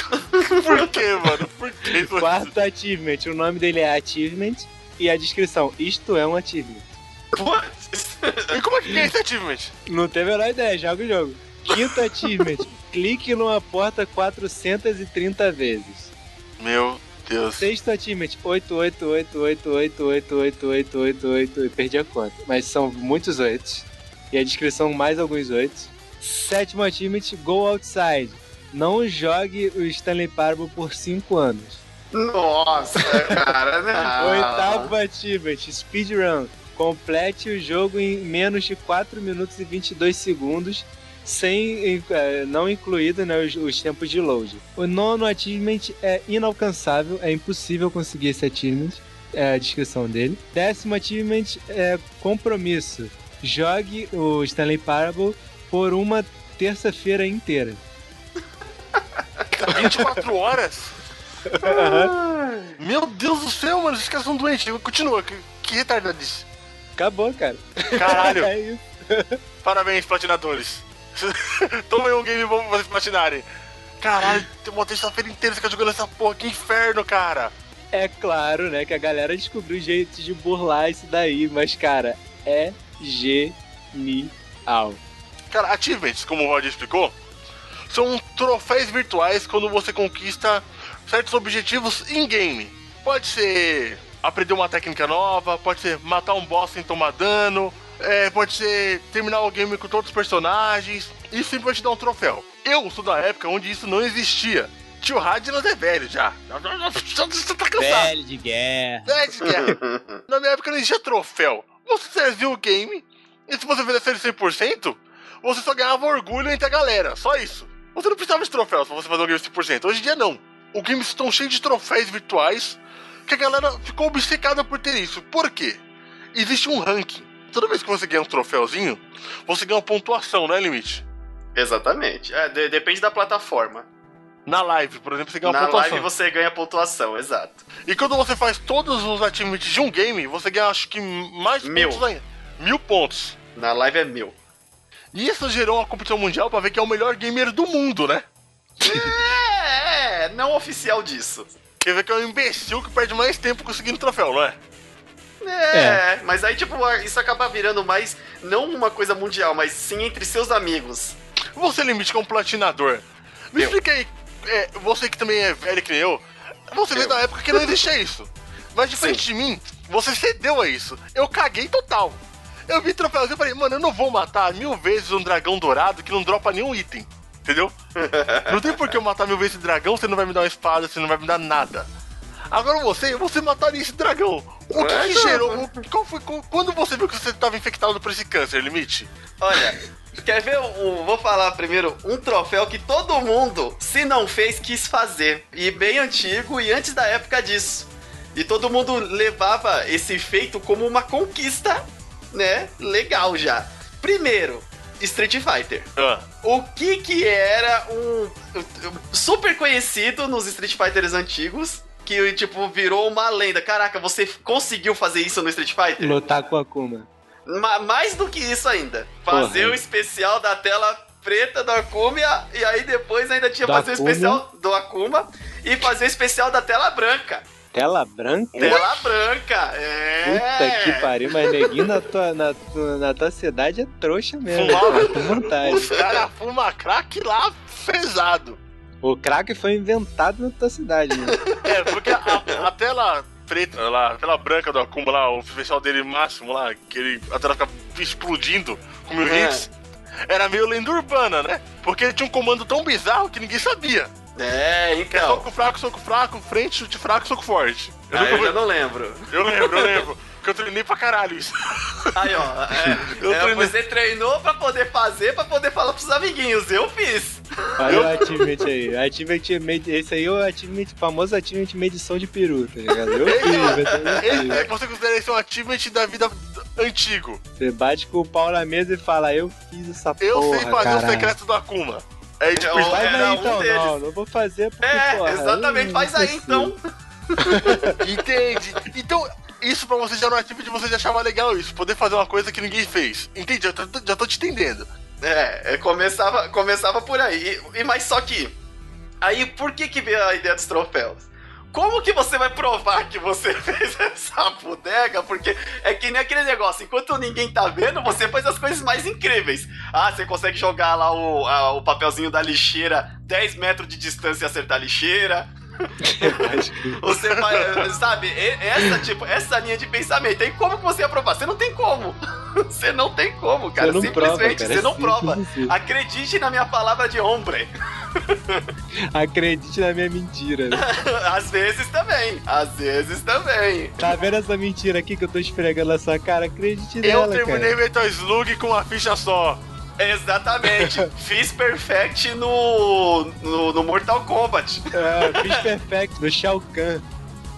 Por quê, mano? Por quê? Quarto achievement. O nome dele é Achievement. E a descrição. Isto é um achievement. Putz. E como é que é esse achievement? Não teve a menor ideia, joga o jogo. Quinto achievement. Clique numa porta 430 vezes. Meu Deus. Sexto achievement. 888888888888. Perdi a conta. Mas são muitos oitos. E a descrição mais alguns oitos. Sétimo achievement. Go outside. Não jogue o Stanley Parable por 5 anos. Nossa, cara, não. Oitavo achievement. Speedrun. Complete o jogo em menos de 4 minutos e 22 segundos. Sem, eh, não incluído né, os, os tempos de load. O nono achievement é inalcançável, é impossível conseguir esse achievement. É a descrição dele. Décimo achievement é compromisso. Jogue o Stanley Parable por uma terça-feira inteira. 24 horas? Meu Deus do céu, mano. Esses caras são doentes. Continua. Que, que retardadice. Acabou, cara. Caralho. É isso. Parabéns, platinadores. Tomem um game bom pra vocês platinarem. Caralho, tem uma terça-feira inteira fica jogando essa porra. Que inferno, cara. É claro, né, que a galera descobriu jeitos de burlar isso daí, mas, cara, é genial. Cara, achievements, como o Rod explicou, são troféus virtuais quando você conquista certos objetivos in-game. Pode ser aprender uma técnica nova, pode ser matar um boss sem tomar dano, é, pode ser terminar o game com todos os personagens. Isso sempre vai te dar um troféu. Eu sou da época onde isso não existia. Tio Radland é velho já. Já tá cansado. Velho de guerra. É, de guerra. Na minha época não existia troféu. Você serviu o game, e se você fizesse ele 100%, você só ganhava orgulho entre a galera. Só isso. Você não precisava de troféus pra você fazer um game 100%. Hoje em dia, não. O games estão cheio de troféus virtuais que a galera ficou obcecada por ter isso. Por quê? Existe um ranking. Toda vez que você ganha um troféuzinho, você ganha uma pontuação, não é limite? Exatamente. É, de- depende da plataforma. Na live, por exemplo, você ganha Na pontuação. live você ganha pontuação, exato. E quando você faz todos os achievements de um game, você ganha acho que mais Mil. pontos ainda. Mil pontos. Na live é mil. E isso gerou uma competição mundial pra ver quem é o melhor gamer do mundo, né? É, é, não oficial disso. Quer ver que é um imbecil que perde mais tempo conseguindo troféu, não é? É, mas aí, tipo, isso acaba virando mais, não uma coisa mundial, mas sim entre seus amigos. Você limite como platinador. Me Eu. explica aí, é, você que também é velho que nem eu, você veio da época que não existia isso. Mas diferente de mim, você cedeu a isso. Eu caguei total. Eu vi troféus e falei, mano, eu não vou matar mil vezes um dragão dourado que não dropa nenhum item. Entendeu? não tem por que eu matar mil vezes esse dragão, você não vai me dar uma espada, você não vai me dar nada. Agora você, você mataria esse dragão. O que, que Mas- gerou? o- Qual foi, qual- quando você viu que você estava infectado por esse câncer, limite? Olha, quer ver? Um, vou falar primeiro um troféu que todo mundo, se não fez, quis fazer. E bem antigo e antes da época disso. E todo mundo levava esse feito como uma conquista, né? Legal já. Primeiro, Street Fighter. Ah, O que que era um super conhecido nos Street Fighters antigos, que tipo virou uma lenda. Caraca, você conseguiu fazer isso no Street Fighter? Lutar com a Akuma. Ma- mais do que isso ainda. Fazer Porra. o especial da tela preta do Akuma e aí depois ainda tinha Do fazer o Akuma? especial do Akuma e fazer o especial da tela branca. Tela branca? Tela branca, é. Puta que pariu, mas neguinho na tua, na, na tua cidade é trouxa mesmo. Fumava. Com vontade. os caras fumam crack lá pesado. O crack foi inventado na tua cidade, né? É, porque a, a tela preta lá, a tela branca do Akuma lá, o especial dele máximo lá, que ele, a tela fica explodindo com mil É. hits, era meio lenda urbana, né? Porque ele tinha um comando tão bizarro que ninguém sabia. É, Que é então. soco fraco, soco fraco, frente, chute fraco, soco forte. Eu, Ah, nunca eu já não lembro. eu lembro, eu lembro. Porque eu treinei pra caralho isso. Aí, ó. É, Eu é, treinei- você treinou pra poder fazer, pra poder falar pros amiguinhos. Eu fiz. Olha o achievement aí. Achievement esse aí é o achievement, famoso achievement medição de peru, tá ligado? Eu fiz, eu Esse, fiz. é, você considera isso um achievement da vida antigo. Você bate com o pau na mesa e fala, eu fiz essa Eu porra, sei fazer o caralho. secreto do Akuma. É tipo isso. Faz aí um então, deles. não, não vou fazer porque, É, porra, exatamente. Faz não aí então. Entende? Então, isso pra você já era um achievement, você já achava legal isso. Poder fazer uma coisa que ninguém fez. Entende? Eu tô- já tô te entendendo. É, é, começava, começava por aí. E, e mas só que. Aí por que que veio a ideia dos troféus? Como que você vai provar que você fez essa bodega? Porque é que nem aquele negócio, enquanto ninguém tá vendo, você faz as coisas mais incríveis. Ah, você consegue jogar lá o, a- o papelzinho da lixeira 10 metros de distância e acertar a lixeira. Você vai, sabe, e- essa, tipo, essa linha de pensamento. Aí como que você ia provar? Você não tem como. Você não tem como, cara. Você não prova, Simplesmente, cara, você é não prova. Acredite na minha palavra de homem. Acredite na minha mentira. né? Às vezes também. Às vezes também. Tá vendo essa mentira aqui que eu tô esfregando na sua cara? Acredite Eu nela, terminei cara. Metal Slug com uma ficha só. Exatamente. Fiz perfect no, no, no Mortal Kombat. É, fiz perfect no Shao Kahn.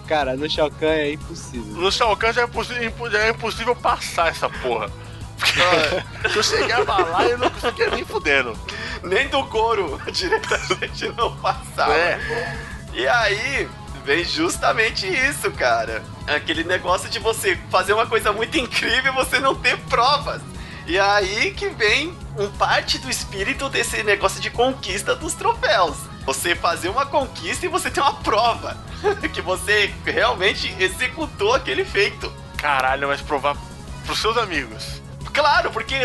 Cara, no Shao Kahn é impossível. No Shao Kahn já é, impossi- impo- já é impossível passar essa porra. Porque se eu chegava lá, eu não conseguia nem fudendo. Nem do Goro diretamente não passava. É. E aí vem justamente isso, cara. Aquele negócio de você fazer uma coisa muito incrível e você não ter provas. E aí que vem um parte do espírito desse negócio de conquista dos troféus. Você fazer uma conquista e você ter uma prova que você realmente executou aquele feito. Caralho, mas provar pros seus amigos. Claro, porque,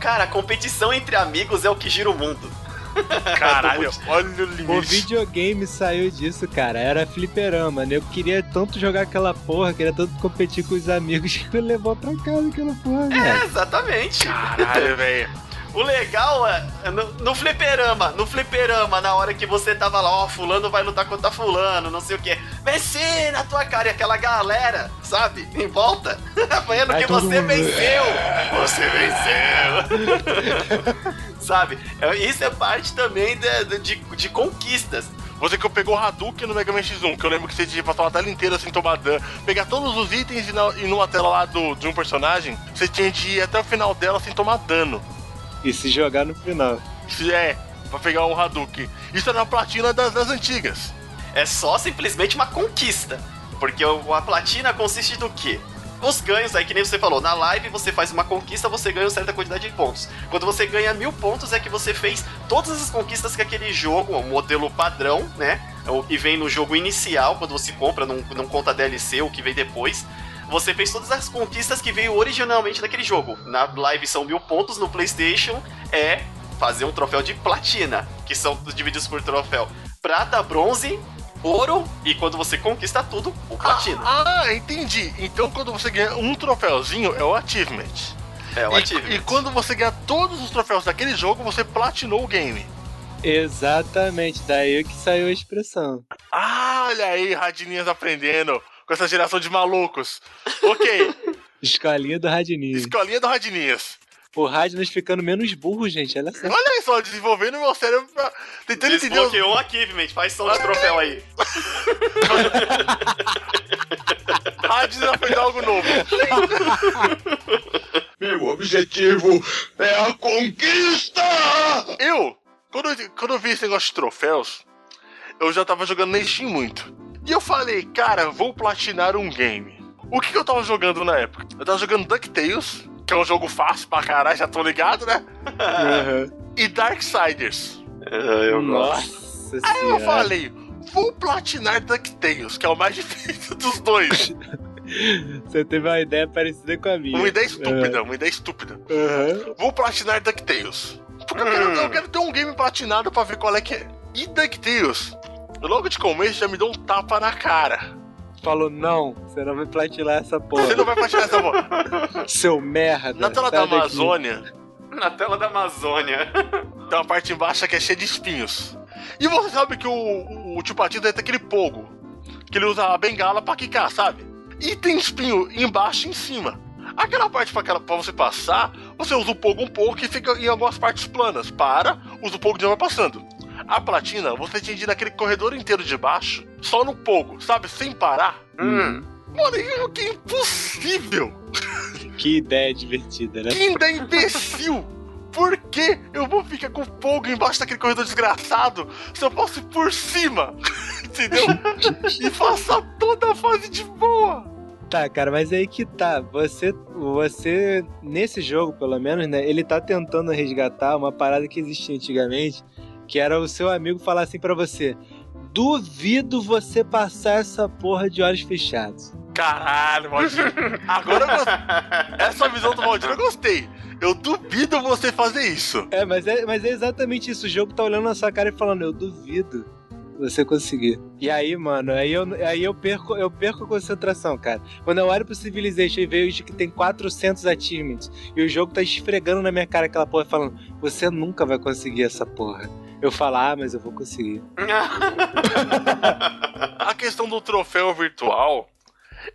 cara, a competição entre amigos é o que gira o mundo. Caralho, olha o O limite. videogame saiu disso, cara. Era fliperama, né? Eu queria tanto jogar aquela porra, queria tanto competir com os amigos que ele levou pra casa aquela porra, É, velho. exatamente. Caralho, velho. O legal é, no, no fliperama, no fliperama, na hora que você tava lá, ó, fulano vai lutar contra fulano, não sei o que. Vencer na tua cara e aquela galera, sabe? Em volta, Vai que você mundo. venceu. Você venceu. sabe? É, Isso é parte também de, de, de conquistas. Você que pegou o Hadouken no Mega Man X1, que eu lembro que você tinha que passar uma tela inteira sem tomar dano, pegar todos os itens e, na, e numa tela lá do, de um personagem, você tinha de ir até o final dela sem tomar dano. E se jogar no final. Se é, pra pegar um Hadouken. Isso era na platina das, das antigas. É só simplesmente uma conquista. Porque o- a platina consiste do quê? Os ganhos aí, que nem você falou, na live você faz uma conquista, você ganha uma certa quantidade de pontos. Quando você ganha mil pontos, é que você fez todas as conquistas que aquele jogo, o modelo padrão, né? O que vem no jogo inicial, quando você compra, não, não conta DLC, o que vem depois. Você fez todas as conquistas que veio originalmente daquele jogo. Na live são mil pontos, no PlayStation é fazer um troféu de platina, que são divididos por troféu prata, bronze, ouro e quando você conquista tudo, o platina. Ah, ah, entendi. Então quando você ganha um troféuzinho, é o achievement. é o E- achievement. E, quando você ganha todos os troféus daquele jogo, você platinou o game. Exatamente, daí que saiu a expressão. Ah, olha aí, Radininhas aprendendo com essa geração de malucos. Ok, Escolinha do Radinho. escolinha do Radininhas. O Radinus ficando menos burro, gente. Olha só. Olha só, desenvolvendo meu cérebro pra... tentando entender os... Desbloqueou o achievement, faz som de troféu aí. Radininhas aprendeu algo novo. Meu objetivo é a conquista! Eu, quando, eu- quando eu vi esse negócio de troféus, eu já tava jogando na Steam muito. E eu falei, cara, vou platinar um game. O que, que eu tava jogando na época? Eu tava jogando DuckTales, que é um jogo fácil pra caralho, já tô ligado, né? E Darksiders. eu Nossa Aí eu senhora. falei, vou platinar DuckTales, que é o mais difícil dos dois. Você teve uma ideia parecida com a minha. Uma ideia estúpida, uma ideia estúpida. Aham. Vou platinar DuckTales. Porque eu quero, eu quero ter um game platinado pra ver qual é que é. E DuckTales, logo de começo já me deu um tapa na cara. Falou, não, você não vai platinar essa porra. Você não vai platinar essa porra. Seu merda. Na tela da daqui. Amazônia, Na tela da Amazônia. tem uma parte embaixo que é cheia de espinhos. E você sabe que o, o, o tio Patinho deve ter aquele pogo. Que ele usa a bengala pra quicar, sabe? E tem espinho embaixo e em cima. Aquela parte pra, aquela, pra você passar, você usa o pogo um pouco e fica em algumas partes planas. Para, usa o pogo de novo vai passando. A platina, você ir naquele corredor inteiro de baixo, só no pogo, sabe? Sem parar. Hum. Mano, isso que é impossível! Que ideia divertida, né? Que ideia imbecil! Por que eu vou ficar com fogo embaixo daquele corredor desgraçado se eu posso ir por cima? Entendeu? e passar toda a fase de boa! Tá, cara, mas aí que tá. Você, você, nesse jogo, pelo menos, né? Ele tá tentando resgatar uma parada que existia antigamente, que era o seu amigo falar assim pra você: Duvido você passar essa porra de olhos fechados. Caralho, Valdir. Agora eu gostei. Essa visão do Valdir eu gostei. Eu duvido você fazer isso. É, mas é, mas é exatamente isso. O jogo tá olhando na sua cara e falando: Eu duvido você conseguir. E aí, mano, aí eu, aí eu, perco, eu perco a concentração, cara. Quando eu olho pro Civilization e vejo que tem 400 achievements e o jogo tá esfregando na minha cara aquela porra falando: Você nunca vai conseguir essa porra. Eu falo: Ah, mas eu vou conseguir. A questão do troféu virtual,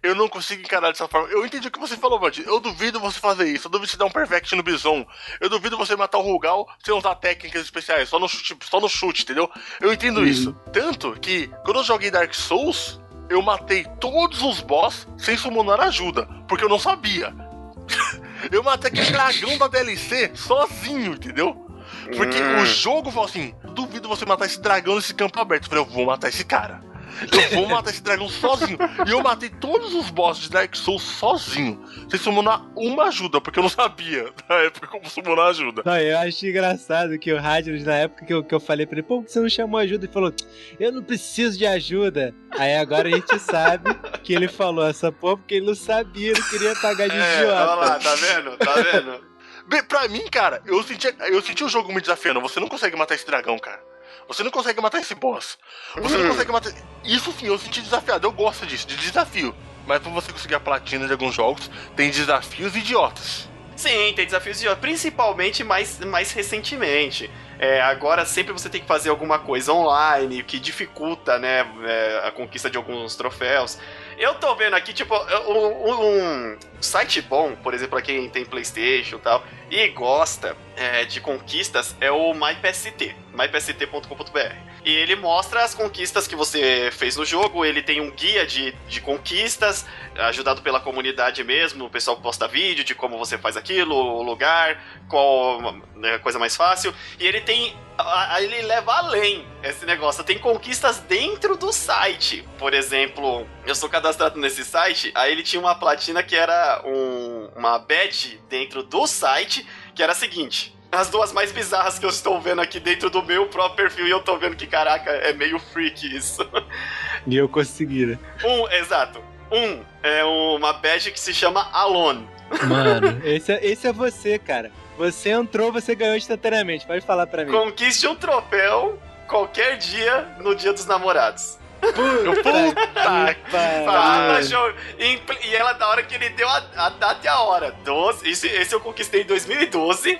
eu não consigo encarar dessa forma. Eu entendi o que você falou, Valdir. Eu duvido você fazer isso. Eu duvido você dar um perfect no Bison. Eu duvido você matar o Rugal sem usar técnicas especiais, só no chute, só no chute entendeu? Eu entendo isso. Tanto que, quando eu joguei Dark Souls, eu matei todos os boss sem summonar ajuda, porque eu não sabia. eu matei aquele dragão da DLC sozinho, entendeu? Porque Hum. o jogo falou assim: duvido você matar esse dragão nesse campo aberto. Eu falei, eu vou matar esse cara. Eu vou matar esse dragão sozinho. E eu matei todos os bosses de Dark Souls sozinho. Sem summonar uma ajuda, porque eu não sabia na época como summonar ajuda. Não, eu acho engraçado que o Radnus, na época que eu, que eu falei pra ele, pô, por que você não chamou ajuda? Ele falou, eu não preciso de ajuda. Aí agora a gente sabe que ele falou essa porra porque ele não sabia, ele queria pagar de É, idiota. olha lá, tá vendo? Tá vendo? Pra mim, cara, eu senti, eu senti o jogo me desafiando. Você não consegue matar esse dragão, cara. Você não consegue matar esse boss. Você não Hum. consegue matar. Isso sim, eu senti desafiado. Eu gosto disso, de desafio. Mas pra você conseguir a platina de alguns jogos, tem desafios idiotas. Sim, tem desafios de principalmente mais, mais recentemente. É, agora sempre você tem que fazer alguma coisa online, que dificulta, né, é, a conquista de alguns troféus. Eu tô vendo aqui, tipo, um, um site bom, por exemplo, pra quem tem Playstation e tal, e gosta é, de conquistas, é o MyPST, mypst.com.br. E ele mostra as conquistas que você fez no jogo, ele tem um guia de, de conquistas, ajudado pela comunidade mesmo, o pessoal posta vídeo de como você faz aquilo, o lugar, qual né, coisa mais fácil. E ele tem. Ele leva além esse negócio. Tem conquistas dentro do site. Por exemplo, eu sou cadastrado nesse site, aí ele tinha uma platina que era um, uma badge dentro do site, que era a seguinte. As duas mais bizarras que eu estou vendo aqui dentro do meu próprio perfil, e eu tô vendo que, caraca, é meio freak isso. E eu consegui, né? Um, exato. Um é uma badge que se chama Alone. Mano, esse é, esse é você, cara. Você entrou, você ganhou instantaneamente. Pode falar pra mim. Conquiste um troféu qualquer dia no dia dos namorados. Puta Tá, que Tava pariu. E ela, da hora que ele deu a, a data e a hora. 12, esse, esse eu conquistei em 2012.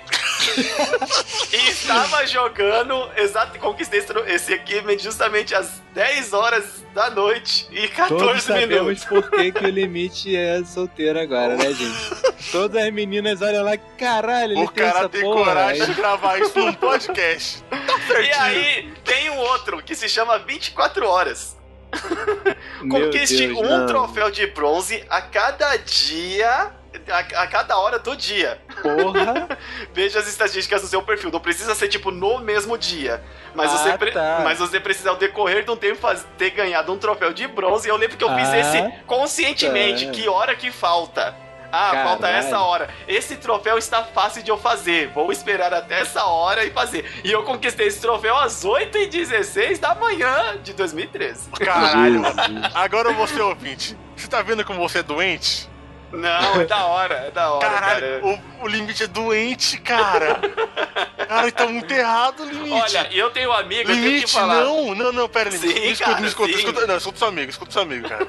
e estava jogando. Exato, conquistei esse, achievement justamente às 10 horas da noite e Todos 14 sabemos minutos. por que, que o limite é solteiro agora, né, gente? Todas as meninas olham lá, caralho, ele O tem cara essa tem porra. coragem de Aí- gravar isso num podcast. Tá E certinho. aí, tem um outro que se chama 24 horas. Conquiste Deus, um não. troféu de bronze a cada dia. A, a cada hora do dia. Porra. Veja as estatísticas do seu perfil. Não precisa ser tipo no mesmo dia. Mas, Ah, você, pre- tá. mas você precisa, ao decorrer de um tempo, faz- ter ganhado um troféu de bronze. E eu lembro que eu fiz Ah, esse conscientemente. tá. Que hora que falta? Ah, Caralho. falta essa hora. Esse troféu está fácil de eu fazer. Vou esperar até essa hora e fazer. E eu conquistei esse troféu às 8h16 da manhã de 2013. Caralho. Agora você ouvinte. Você tá vendo como você é doente? Não, é da hora, é da hora, Caralho, cara. o, o limite é doente, cara. Cara, tá muito errado o limite. Olha, eu tenho um amigo, eu tenho que Limite, falar. não, não, não, pera, limite. Sim, me escuta, cara, me escuta, sim. escuta. Não, escuta seu amigo, escuta seu amigo, cara.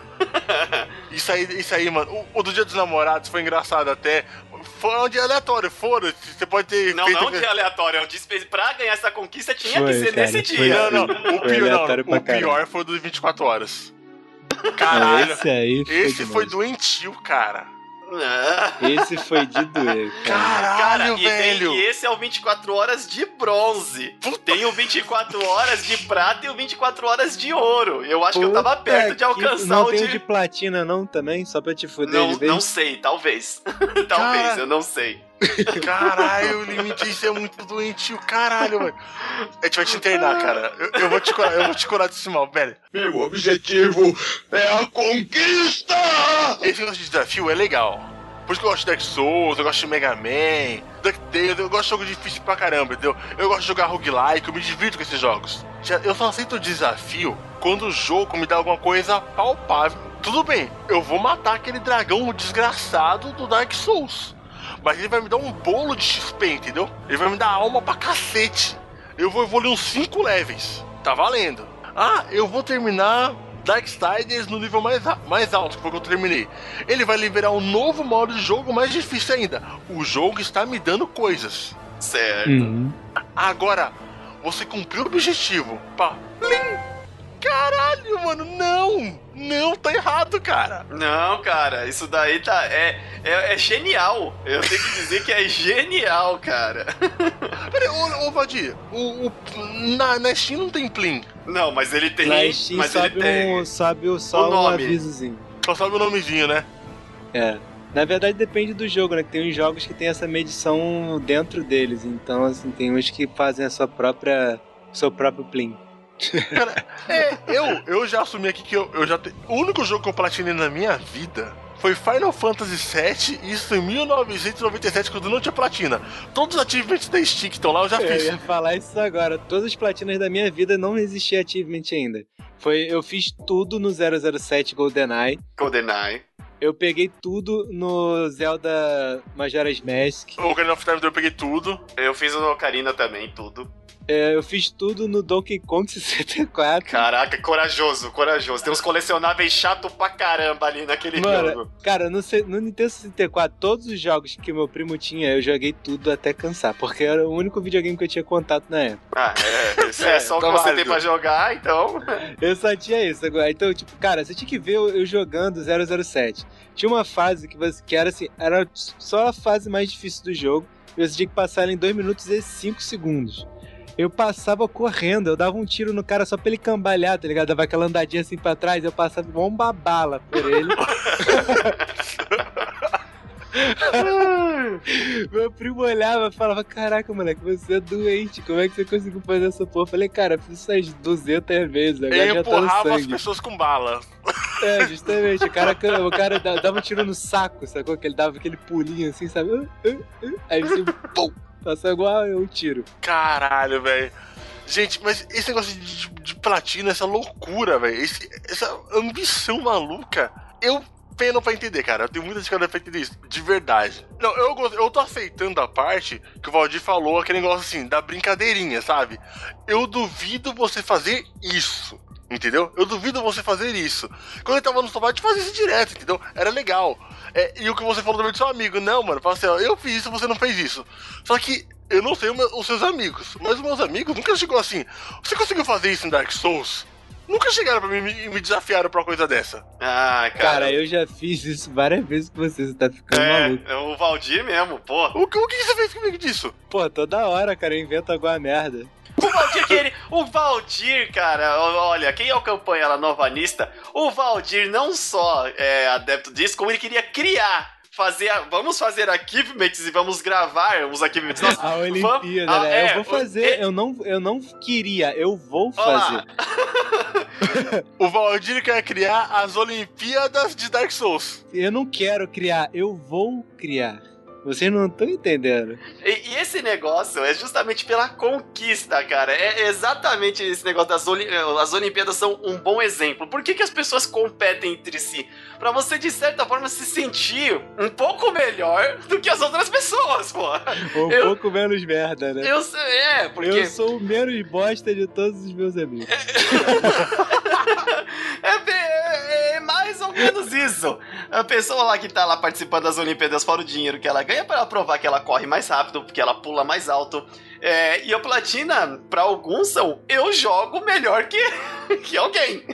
isso aí, isso aí, mano. O, o do dia dos namorados foi engraçado até. Foi um dia aleatório, foda-se. Você pode ter Não, feito. não de aleatório, é um despe- pra ganhar essa conquista tinha Foi, que ser cara, nesse foi. dia. Não, não, o pior, não, o pior foi o dos 24 horas. Caralho. esse aí foi Esse demais. foi doentio, cara. Não. Esse foi de doer, cara. Caralho, Cara, e, tem- velho. e esse é o 24 horas de bronze. Tem o 24 horas de prata e o 24 horas de ouro. Eu acho que eu tava Puta perto de alcançar Não o tem de. o de platina não também? Só pra te fuder Não, de vez? não sei, talvez. talvez, Cara. eu não sei. Caralho, o limite isso é muito doentio, caralho, mano. A gente vai te internar, cara. Eu, eu vou te curar, eu vou te curar desse mal, velho. Meu objetivo é a conquista! Esse negócio de desafio é legal. Por isso que eu gosto de Dark Souls, eu gosto de Mega Man, DuckTales, eu gosto de jogo difícil pra caramba, entendeu? Eu gosto de jogar roguelike, eu me divirto com esses jogos. Eu só aceito o desafio quando o jogo me dá alguma coisa palpável. Tudo bem, eu vou matar aquele dragão desgraçado do Dark Souls. Mas ele vai me dar um bolo de XP, entendeu? Ele vai me dar alma pra cacete. Eu vou evoluir uns 5 levels. Tá valendo. Ah, eu vou terminar Darksiders no nível mais, mais alto, que foi o que eu terminei. Ele vai liberar um novo modo de jogo mais difícil ainda. O jogo está me dando coisas. Certo. Uhum. Agora, você cumpriu o objetivo. Pá. Plim. Caralho, mano, não! Não, tá errado, cara. Não, cara, isso daí tá. É, é, é genial. Eu tenho que dizer que é genial, cara. Peraí, ô, ô Vadir, o, o- na, na Steam não tem Plim. Não, mas ele tem. Na Steam mas ele sobe, tem. um, sobe o- só O um nome. avisozinho. Só sabe o nomezinho, né? É. Na verdade depende do jogo, né? Que tem uns jogos que tem essa medição dentro deles. Então, assim, tem uns que fazem a sua própria. seu próprio plim. Cara, é, eu, eu já assumi aqui que eu, eu já te... O único jogo que eu platinei na minha vida foi Final Fantasy VII, isso em 1997, quando não tinha platina. Todos os achievements da que estão lá eu já Eu fiz. ia falar isso agora. Todas as platinas da minha vida não existia achievement ainda. Foi, eu fiz tudo no 007 GoldenEye. GoldenEye. Eu peguei tudo no Zelda Majora's Mask. O Ocarina of Time eu peguei tudo. Eu fiz o Ocarina também, tudo. É, eu fiz tudo no Donkey Kong 64. Caraca, corajoso, corajoso. Tem uns colecionáveis chato pra caramba ali naquele Mano, jogo. cara, no, no Nintendo 64, todos os jogos que meu primo tinha, eu joguei tudo até cansar, porque era o único videogame que eu tinha contato na época. Ah, é, isso é, É, só o que tá você válido. tem pra jogar, então. Eu só tinha isso agora. Então, tipo, cara, você tinha que ver eu, eu jogando 007. Tinha uma fase que, você, que era assim, era só a fase mais difícil do jogo, e você tinha que passar ela em 2 minutos e 5 segundos. Eu passava correndo, eu dava um tiro no cara só pra ele cambalhar, tá ligado? Dava aquela andadinha assim pra trás, eu passava igual uma bala por ele. Meu primo olhava e falava: Caraca, moleque, você é doente, como é que você conseguiu fazer essa porra? Eu falei, cara, eu fiz isso umas 200 vezes, agora Eu já tá empurrava as sangue. pessoas com bala. É, justamente, o cara, o cara da- dava um tiro no saco, sacou? Que ele dava aquele pulinho assim, sabe? Aí você, pum, passou igual um tiro. Caralho, velho. Gente, mas esse negócio de, de platina, essa loucura, velho, essa ambição maluca, eu pena pra entender, cara. Eu tenho muita dificuldade pra entender isso. De verdade. Não, eu, eu tô aceitando a parte que o Valdir falou, aquele negócio assim, da brincadeirinha, sabe? Eu duvido você fazer isso. Entendeu? Eu duvido você fazer isso. Quando ele tava no gente fazia isso direto, entendeu? Era legal. É, e o que você falou também do seu amigo, não, mano, fala assim, ó, eu fiz isso, você não fez isso. Só que eu não sei os seus amigos, mas os meus amigos nunca chegou assim. Você conseguiu fazer isso em Dark Souls? Nunca chegaram pra mim e me desafiaram pra uma coisa dessa. Ah, cara. Cara, eu já fiz isso várias vezes com você, você tá ficando maluco. é, é o Valdir mesmo, pô. O, que- o que você fez comigo disso? Pô, toda hora, cara, eu invento alguma merda. O Valdir, que ele, o Valdir, cara, olha, quem acompanha lá Novanista, o Valdir não só é adepto disso, como ele queria criar. Fazer, a- vamos fazer achievements e vamos gravar os achievements. Nossa, A Olimpíada, Vamos- ah, né? é, eu vou o- fazer, é- eu não, eu não queria, eu vou fazer. O Valdir quer criar as Olimpíadas de Dark Souls. Eu não quero criar, eu vou criar. Vocês não estão entendendo. E, e esse negócio é justamente pela conquista, cara. É exatamente esse negócio das Oli as Olimpíadas são um bom exemplo. Por que, que as pessoas competem entre si? Pra você, de certa forma, se sentir um pouco melhor do que as outras pessoas, pô. Um Eu- pouco menos merda, né? Eu é, porque. Eu sou o menos bosta de todos os meus amigos. É, é- é mais menos isso. A pessoa lá que tá lá participando das Olimpíadas fora o dinheiro que ela ganha pra ela provar que ela corre mais rápido, porque ela pula mais alto. É, e a platina, pra alguns, são eu jogo melhor que, que alguém.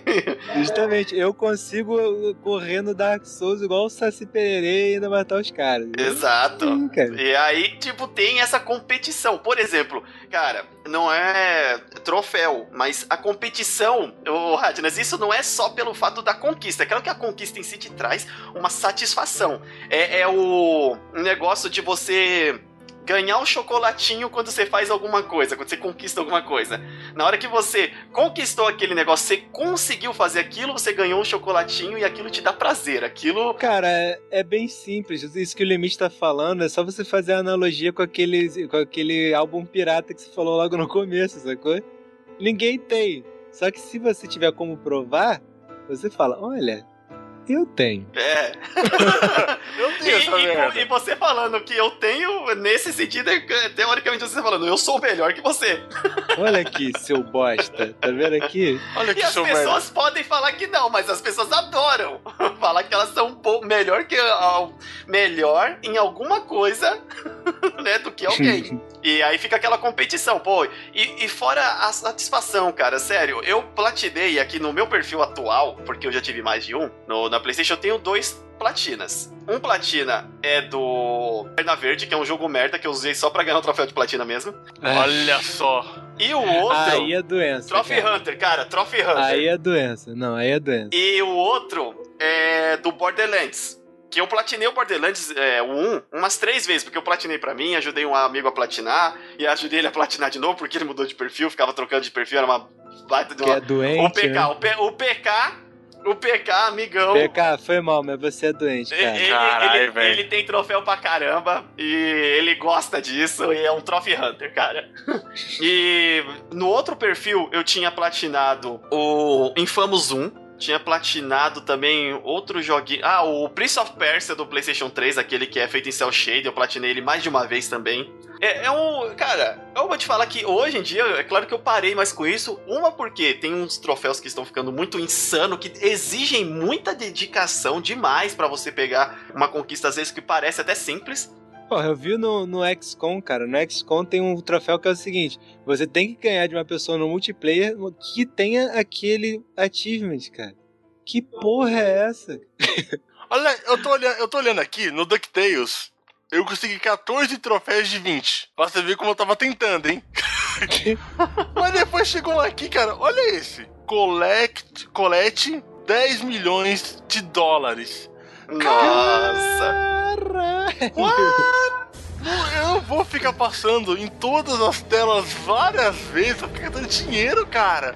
Justamente, eu consigo correr no Dark Souls igual o Saci Pererê e ainda matar os caras. Exato. Cara. E aí, tipo, tem essa competição. Por exemplo, cara, não é troféu, mas a competição, o Radnas, isso não é só pelo fato da conquista. É claro que a conquista em si te traz uma satisfação. É, é o negócio de você ganhar um chocolatinho quando você faz alguma coisa, quando você conquista alguma coisa. Na hora que você conquistou aquele negócio, você conseguiu fazer aquilo, você ganhou um chocolatinho e aquilo te dá prazer. Aquilo Cara, é, é bem simples. Isso que o Limite tá falando é só você fazer a analogia com aquele, com aquele álbum pirata que você falou logo no começo, sacou? Ninguém tem. Só que se você tiver como provar, você fala: olha, eu tenho. é. Eu E, tenho essa e- merda. e você falando que eu tenho, nesse sentido, é, teoricamente você falando, eu sou melhor que você. Olha aqui, seu bosta. Tá vendo aqui? Olha E que as seu merda. pessoas podem falar que não, mas as pessoas adoram falar que elas são um melhor que melhor em alguma coisa, né, do que alguém. E aí fica aquela competição, pô. E, e fora a satisfação, cara, sério, eu platinei aqui no meu perfil atual, porque eu já tive mais de um, no- na PlayStation eu tenho dois platinas. Um platina é do Perna Verde, que é um jogo merda que eu usei só pra ganhar o troféu de platina mesmo. Olha só. E o outro, Aí é doença. Trophy cara. Hunter, cara, Trophy Hunter. Aí é doença. Não, aí é doença. E o outro é do Borderlands. Que eu platinei o Borderlands é, o 1 umas três vezes, porque eu platinei pra mim, ajudei um amigo a platinar, e ajudei ele a platinar de novo, porque ele mudou de perfil, ficava trocando de perfil, era uma baita de Que é uma... doente. O PK, né? o, P, o PK, o PK, amigão. PK, foi mal, mas você é doente, Ele, cara. ele- Caralho, ele- ele tem troféu pra caramba e ele gosta disso e é um Trophy Hunter, cara. e no outro perfil eu tinha platinado o Infamous 1. Tinha platinado também outro joguinho. Ah, o Prince of Persia do PlayStation 3, aquele que é feito em Cell Shade. Eu platinei ele mais de uma vez também. É, é um. Cara, eu vou te falar que hoje em dia, é claro que eu parei mais com isso. Uma, porque tem uns troféus que estão ficando muito insano, que exigem muita dedicação demais pra você pegar uma conquista, às vezes, que parece até simples. Porra, eu vi no, no XCOM, cara. No XCOM tem um troféu que é o seguinte: você tem que ganhar de uma pessoa no multiplayer que tenha aquele achievement, cara. Que porra é essa? Olha, eu tô olhando, eu tô olhando aqui no DuckTales. Eu consegui 14 troféus de 20. Pra você ver como eu tava tentando, hein? Mas depois chegou aqui, cara. Olha esse. Collect, colete 10 milhões de dólares. Nossa! Caralho! Não, Eu vou ficar passando em todas as telas várias vezes pra ficar dando dinheiro, cara.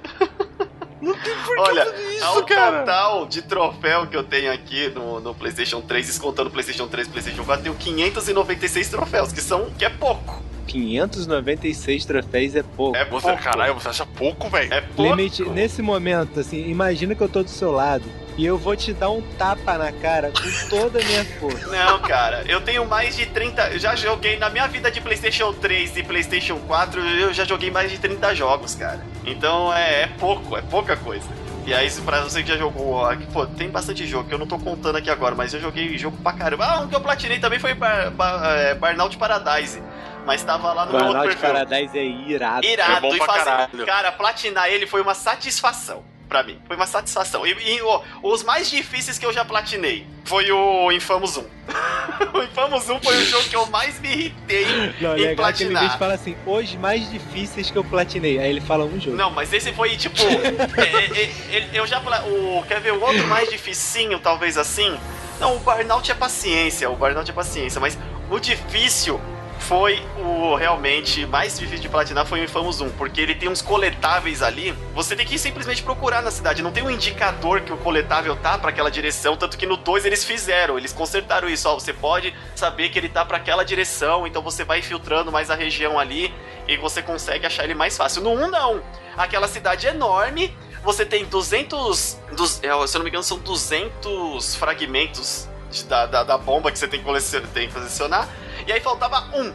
Não tem por que Olha, fazer isso, Ao cara. total de troféu que eu tenho aqui no, no PlayStation 3, descontando PlayStation 3 e PlayStation 4, eu tenho 596 troféus, que são que é pouco. 596 troféus é pouco. É Você, pouco. caralho, você acha pouco, velho? É pouco. Limite, nesse momento, assim, imagina que eu tô do seu lado e eu vou te dar um tapa na cara com toda a minha força. Não, cara, eu tenho mais de 30. Eu já joguei na minha vida de PlayStation 3 e PlayStation 4, eu já joguei mais de 30 jogos, cara. Então é, é pouco, é pouca coisa. E aí, pra você que já jogou, ó, que, pô, tem bastante jogo que eu não tô contando aqui agora, mas eu joguei jogo pra caramba. Ah, um que eu platinei também foi Bar, Bar, é, Burnout Paradise. Mas tava lá no meu outro perfil. Paradise é irado. Irado É e fazer. caralho. Cara, platinar ele foi uma satisfação pra mim. Foi uma satisfação. E, e, ó, os mais difíceis que eu já platinei foi o Infamous 1. o Infamous 1 foi o jogo que eu mais me irritei Não, em legal que ele platinar. fala assim, os mais difíceis que eu platinei. Aí ele fala um jogo. Não, mas esse foi tipo. é, é, é, eu já. O, quer ver o outro mais dificinho, talvez assim? Não, o Burnout é paciência. O Burnout é paciência, mas o difícil foi o realmente mais difícil de platinar foi o Infamous 1, porque ele tem uns coletáveis ali. Você tem que simplesmente procurar na cidade, não tem um indicador que o coletável tá pra aquela direção, tanto que no 2 eles fizeram, eles consertaram isso, ó, você pode saber que ele tá pra aquela direção, então você vai filtrando mais a região ali e você consegue achar ele mais fácil. No 1 não. Aquela cidade enorme, você tem 200, dos, é, se eu não me engano são 200 fragmentos de- da, da, da bomba que você tem que, colecion- tem que colecionar. E aí faltava um.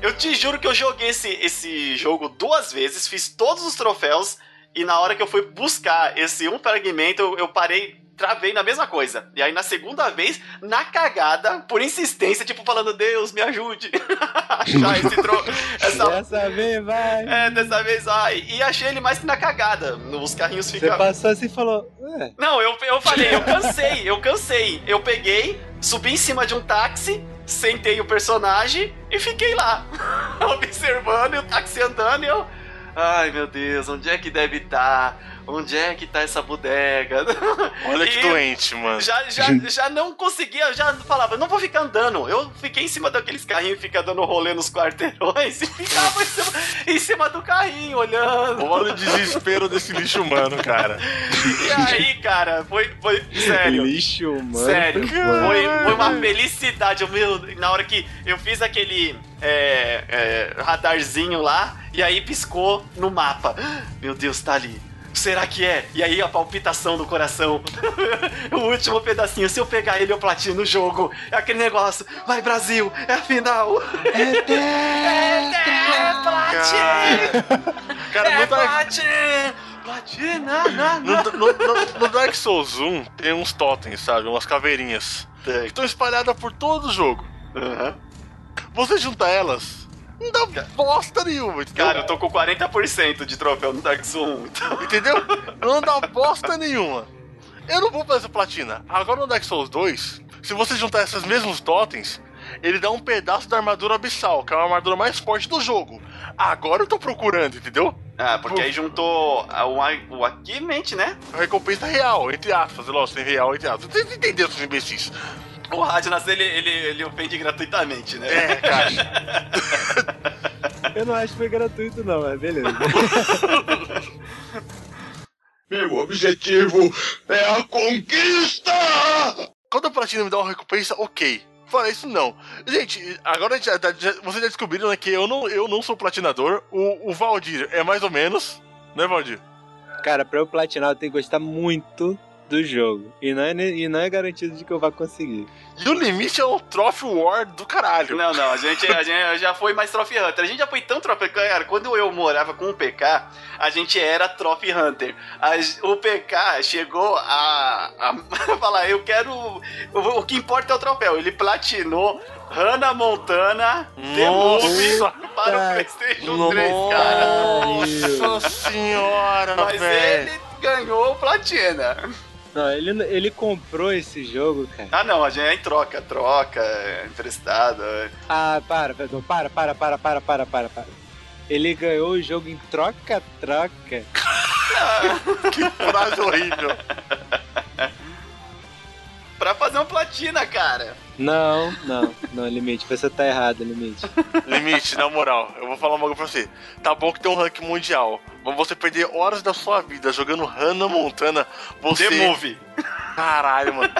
Eu te juro que eu joguei esse, esse jogo duas vezes, fiz todos os troféus, e na hora que eu fui buscar esse um fragmento, eu, eu parei, travei na mesma coisa. E aí na segunda vez, na cagada, por insistência, tipo falando, Deus, me ajude. Achar esse tro... essa Dessa vez vai. é, dessa vez, ai. E achei ele mais que na cagada. Os carrinhos Você ficam. passou assim e falou, ué, Não, eu, eu falei, eu cansei, eu cansei. Eu peguei, subi em cima de um táxi, sentei o personagem e fiquei lá, observando e o táxi andando e eu. Ai meu Deus, onde é que deve estar? Onde é que tá essa bodega? Olha que doente, mano. Já, já, já não conseguia, já falava, não vou ficar andando. Eu fiquei em cima daqueles carrinhos, fica dando rolê nos quarteirões e ficava em cima, em cima do carrinho, olhando. Olha o desespero desse lixo humano, cara. E aí, cara, foi, foi sério. lixo, mano. Sério, foi foi, foi uma felicidade. Eu, meu, na hora que eu fiz aquele é, é, radarzinho lá, e aí piscou no mapa. Meu Deus, tá ali. Será que é? E aí a palpitação do coração. o último pedacinho. Se eu pegar ele, eu platino o jogo. É aquele negócio. Vai, Brasil! É a final! É, é, platina! Cara, É no Dark, platina! Platina! na, no, no- no- no Dark Souls 1 tem uns totens, sabe? Umas caveirinhas. Que estão espalhadas por todo o jogo. Aham. Você junta elas, não dá bosta nenhuma, entendeu? Cara, eu tô com 40% de troféu no Dark Souls 1. Então... Entendeu? Não dá bosta nenhuma. Eu não vou fazer essa platina. Agora no Dark Souls 2, se você juntar esses mesmos totens, ele dá um pedaço da armadura abissal, que é a armadura mais forte do jogo. Agora eu tô procurando, entendeu? Ah, porque aí juntou o, o Achievement, né? A recompensa real, entre aspas. Lógico, real, entre aspas. Vocês entenderam, seus imbecis? O Radnas, ele, ele, ele ofende gratuitamente, né? É, cara. Eu não acho que foi gratuito não, mas beleza. Meu objetivo é a conquista! Quando a platina me dá uma recompensa, ok. Fora isso, não. Gente, agora a gente já- já- vocês já descobriram né, que eu não, eu não sou platinador. O, o Valdir é mais ou menos, né, Valdir? Cara, pra eu platinar eu tenho que gostar muito do jogo. E não é, e não é garantido de que eu vá conseguir. E o limite é um Trophy War do caralho. Não, não, a gente, a gente já foi mais Trophy Hunter. A gente já foi tão Trophy Hunter. Cara, quando eu morava com o PK, a gente era Trophy Hunter. A- o PK chegou a, a falar: eu quero. O, o que importa é o troféu. Ele platinou Hannah Montana The Movie Nossa. para o PlayStation 3, cara. Nossa senhora, Mas velho. ele ganhou o platina. Não, ele, ele comprou esse jogo, cara. Ah, não, a gente é em troca, troca, é emprestado. é. Ah, para, perdão, para, para, para, para, para, para, para. Ele ganhou o jogo em troca-troca. Frase horrível. Pra fazer uma platina, cara. Não, não, não, Limite, você tá errado, Limite. Limite, na moral, eu vou falar uma coisa pra você. Tá bom que tem um ranking mundial, mas você perder horas da sua vida jogando Hannah Montana, você. The Movie. Caralho, mano.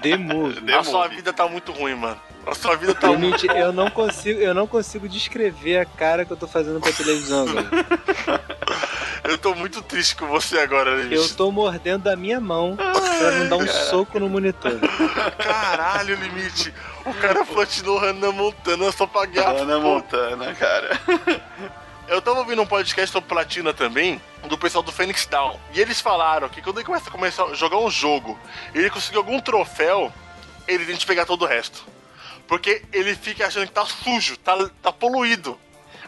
The Move. The a sua Movie. vida tá muito ruim, mano. A sua vida tá Limite, eu não consigo, eu não consigo descrever a cara que eu tô fazendo pra televisão agora. Eu tô muito triste com você agora, Limite. Eu tô mordendo a minha mão pra não dar um soco no monitor. Caralho, Limite. O cara platinou Hannah Montana só pra ganhar. Ana Montana, cara. Eu tava ouvindo um podcast sobre platina também, do pessoal do Phoenix Down. E eles falaram que quando ele começa a começar a jogar um jogo e ele conseguir algum troféu, ele tem que pegar todo o resto. Porque ele fica achando que tá sujo, tá, tá poluído.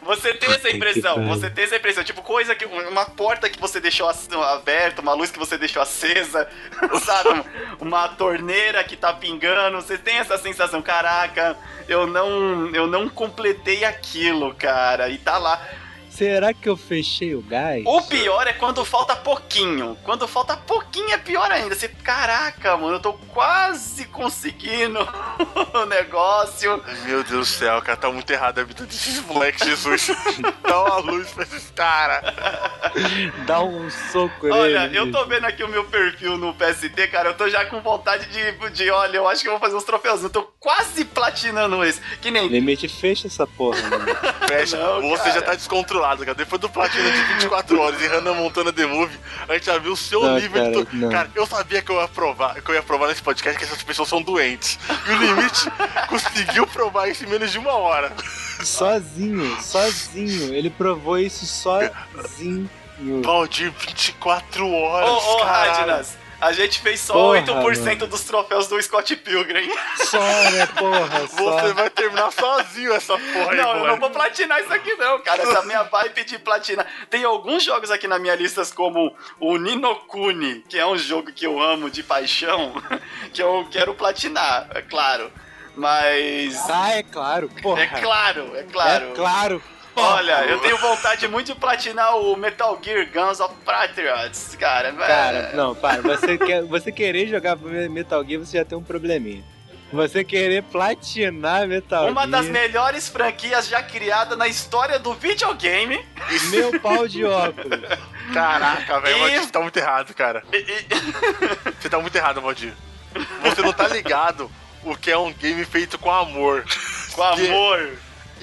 Você tem essa impressão, você tem essa impressão, tipo, coisa que. Uma porta que você deixou aberta, uma luz que você deixou acesa, sabe? Uma torneira que tá pingando, você tem essa sensação, caraca, eu não. Eu não completei aquilo, cara. E tá lá. Será que eu fechei o gás? O pior é quando falta pouquinho. Quando falta pouquinho é pior ainda. Você, caraca, mano, eu tô quase conseguindo o negócio. Meu Deus do céu, cara, tá muito errado a vida desses moleques, Jesus. Dá uma luz pra esses caras. Dá um soco Olha, nele. eu tô vendo aqui o meu perfil no PST, cara. Eu tô já com vontade de, de olha, eu acho que eu vou fazer uns troféus. Eu tô quase platinando esse. Que nem. Limite, fecha essa porra, mano. Fecha, Não, você cara. já tá descontrolado, cara. Depois do platina de 24 horas e Hannah Montana The Movie, a gente já viu o seu Não, nível cara, de. to-. Cara, eu sabia que eu ia provar, que eu ia provar nesse podcast que essas pessoas são doentes. E o limite conseguiu provar isso em menos de uma hora. Sozinho, sozinho. Ele provou isso sozinho. Valdir, 24 Ô, horas. ô, caralho. Radnas, a gente fez só Porra, 8% mano. dos troféus do Scott Pilgrim. Só, né, porra? Só. Você vai terminar sozinho essa porra aí, Não, eu não vou platinar isso aqui, não, cara. Essa minha vibe de platinar. Tem alguns jogos aqui na minha lista, como o Ninokuni, que é um jogo que eu amo de paixão, que eu quero platinar, é claro. Mas. Ah, é claro, porra. É claro, é claro. É claro. Olha, eu tenho vontade muito de platinar o Metal Gear Guns of Patriots, cara. Cara, não, para. Você, quer, você querer jogar Metal Gear, você já tem um probleminha. Você querer platinar Metal Uma Gear. das melhores franquias já criada na história do videogame. Meu pau de óculos. Caraca, velho, E- Valdir, você tá muito errado, cara. E- e- Você tá muito errado, Valdir. Você não tá ligado o que é um game feito com amor. com amor.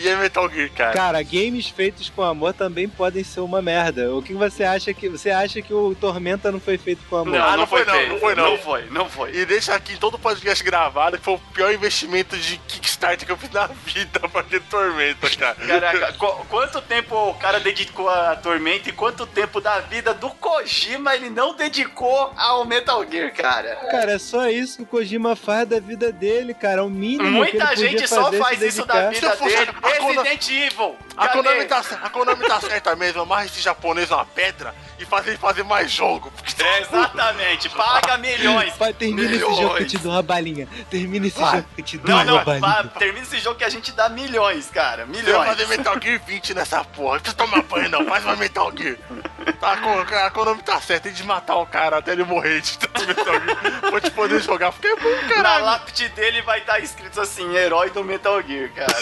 E é Metal Gear, cara. Cara, games feitos com amor também podem ser uma merda. O que você acha que. Você acha que o Tormenta não foi feito com amor? Não, Ah, não, não foi, foi não, não foi não. Não foi, não foi. E deixa aqui todo o podcast gravado que foi o pior investimento de Kickstarter que eu fiz na vida pra ter Tormenta, cara. Caraca, qu- quanto tempo o cara dedicou a Tormenta e quanto tempo da vida do Kojima ele não dedicou ao Metal Gear, cara? Cara, é só isso que o Kojima faz da vida dele, cara. É o mínimo que ele Muita podia gente só faz isso da vida dele. Kona- Resident Evil. A? Konami, tá, a Konami tá certa mesmo, amarra esse japonês numa pedra e fazer ele fazer mais jogo. Porque É, exatamente, paga milhões. Pai, termina esse Milhões. jogo que eu te dou uma balinha. Termina esse Vai. jogo que eu te dou Não, uma não, balinha. pa- termina esse jogo que a gente dá milhões, cara. Você vai Milhões. fazer Metal Gear 20 nessa porra. Não precisa tomar banho, não. Faz uma Metal Gear. Tá, a Kon- a Konami tá certa. Tem de matar o cara até ele morrer de tanto Metal Gear. Pra te poder jogar. Porque é bom, Na caralho. lápide dele vai estar escrito assim, herói do Metal Gear, cara.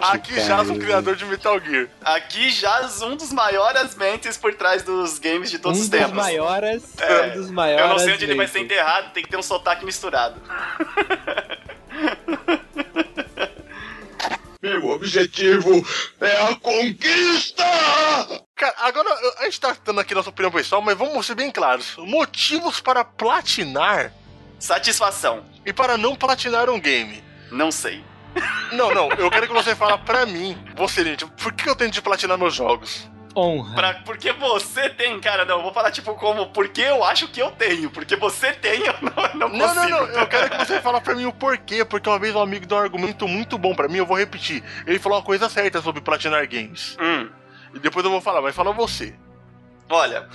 Aqui jaz o criador de Metal Gear. Aqui jaz um dos maiores mentes por trás dos games de todos um os dos tempos. maiores. É, um dos maiores. Eu não sei onde ele vai ser enterrado, tem que ter um sotaque misturado. Meu objetivo é a conquista! Cara, agora a gente tá dando aqui nossa opinião pessoal, mas vamos ser bem claros. Motivos para platinar Satisfação. e para não platinar um game. Não sei. Não, não, eu quero que você fale pra mim, você, gente, por que eu tenho de platinar meus jogos? Honra. Pra, porque você tem, cara, não, eu vou falar tipo como, porque eu acho que eu tenho, porque você tem, eu não, não Não, consigo. não, não, eu quero que você fale pra mim o porquê, porque uma vez um amigo deu um argumento muito bom pra mim, eu vou repetir. Ele falou uma coisa certa sobre platinar games. Hum. E depois eu vou falar, mas fala você. Olha,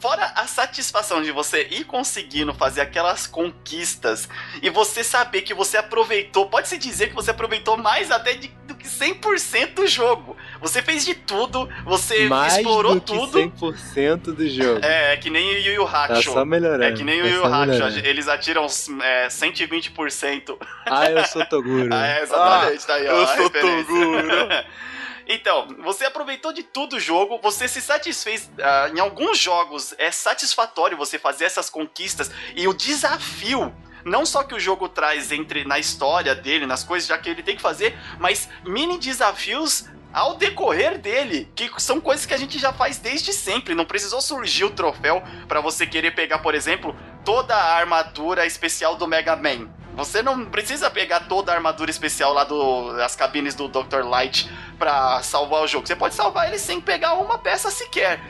fora a satisfação de você ir conseguindo fazer aquelas conquistas e você saber que você aproveitou, pode-se dizer que você aproveitou mais até de- do que 100% do jogo. Você fez de tudo, você Mais explorou do que tudo. 100% do jogo. É, é que nem o Yu Yu Tá Hakusho. só melhorando. É que nem o tá Yu Yu Hakusho, eles atiram é, 120%. Ah, eu sou Toguro. Ah, é, exatamente, tá aí, ó, eu sou referência. Toguro. Então, você aproveitou de tudo o jogo, você se satisfez. ah, em alguns jogos é satisfatório você fazer essas conquistas e o desafio não só que o jogo traz entre na história dele, nas coisas já que ele tem que fazer, mas mini desafios ao decorrer dele, que são coisas que a gente já faz desde sempre. Não precisou surgir o troféu para você querer pegar, por exemplo, toda a armadura especial do Mega Man. Você não precisa pegar toda a armadura especial lá do, das cabines do Dr. Light pra salvar o jogo. Você pode salvar ele sem pegar uma peça sequer.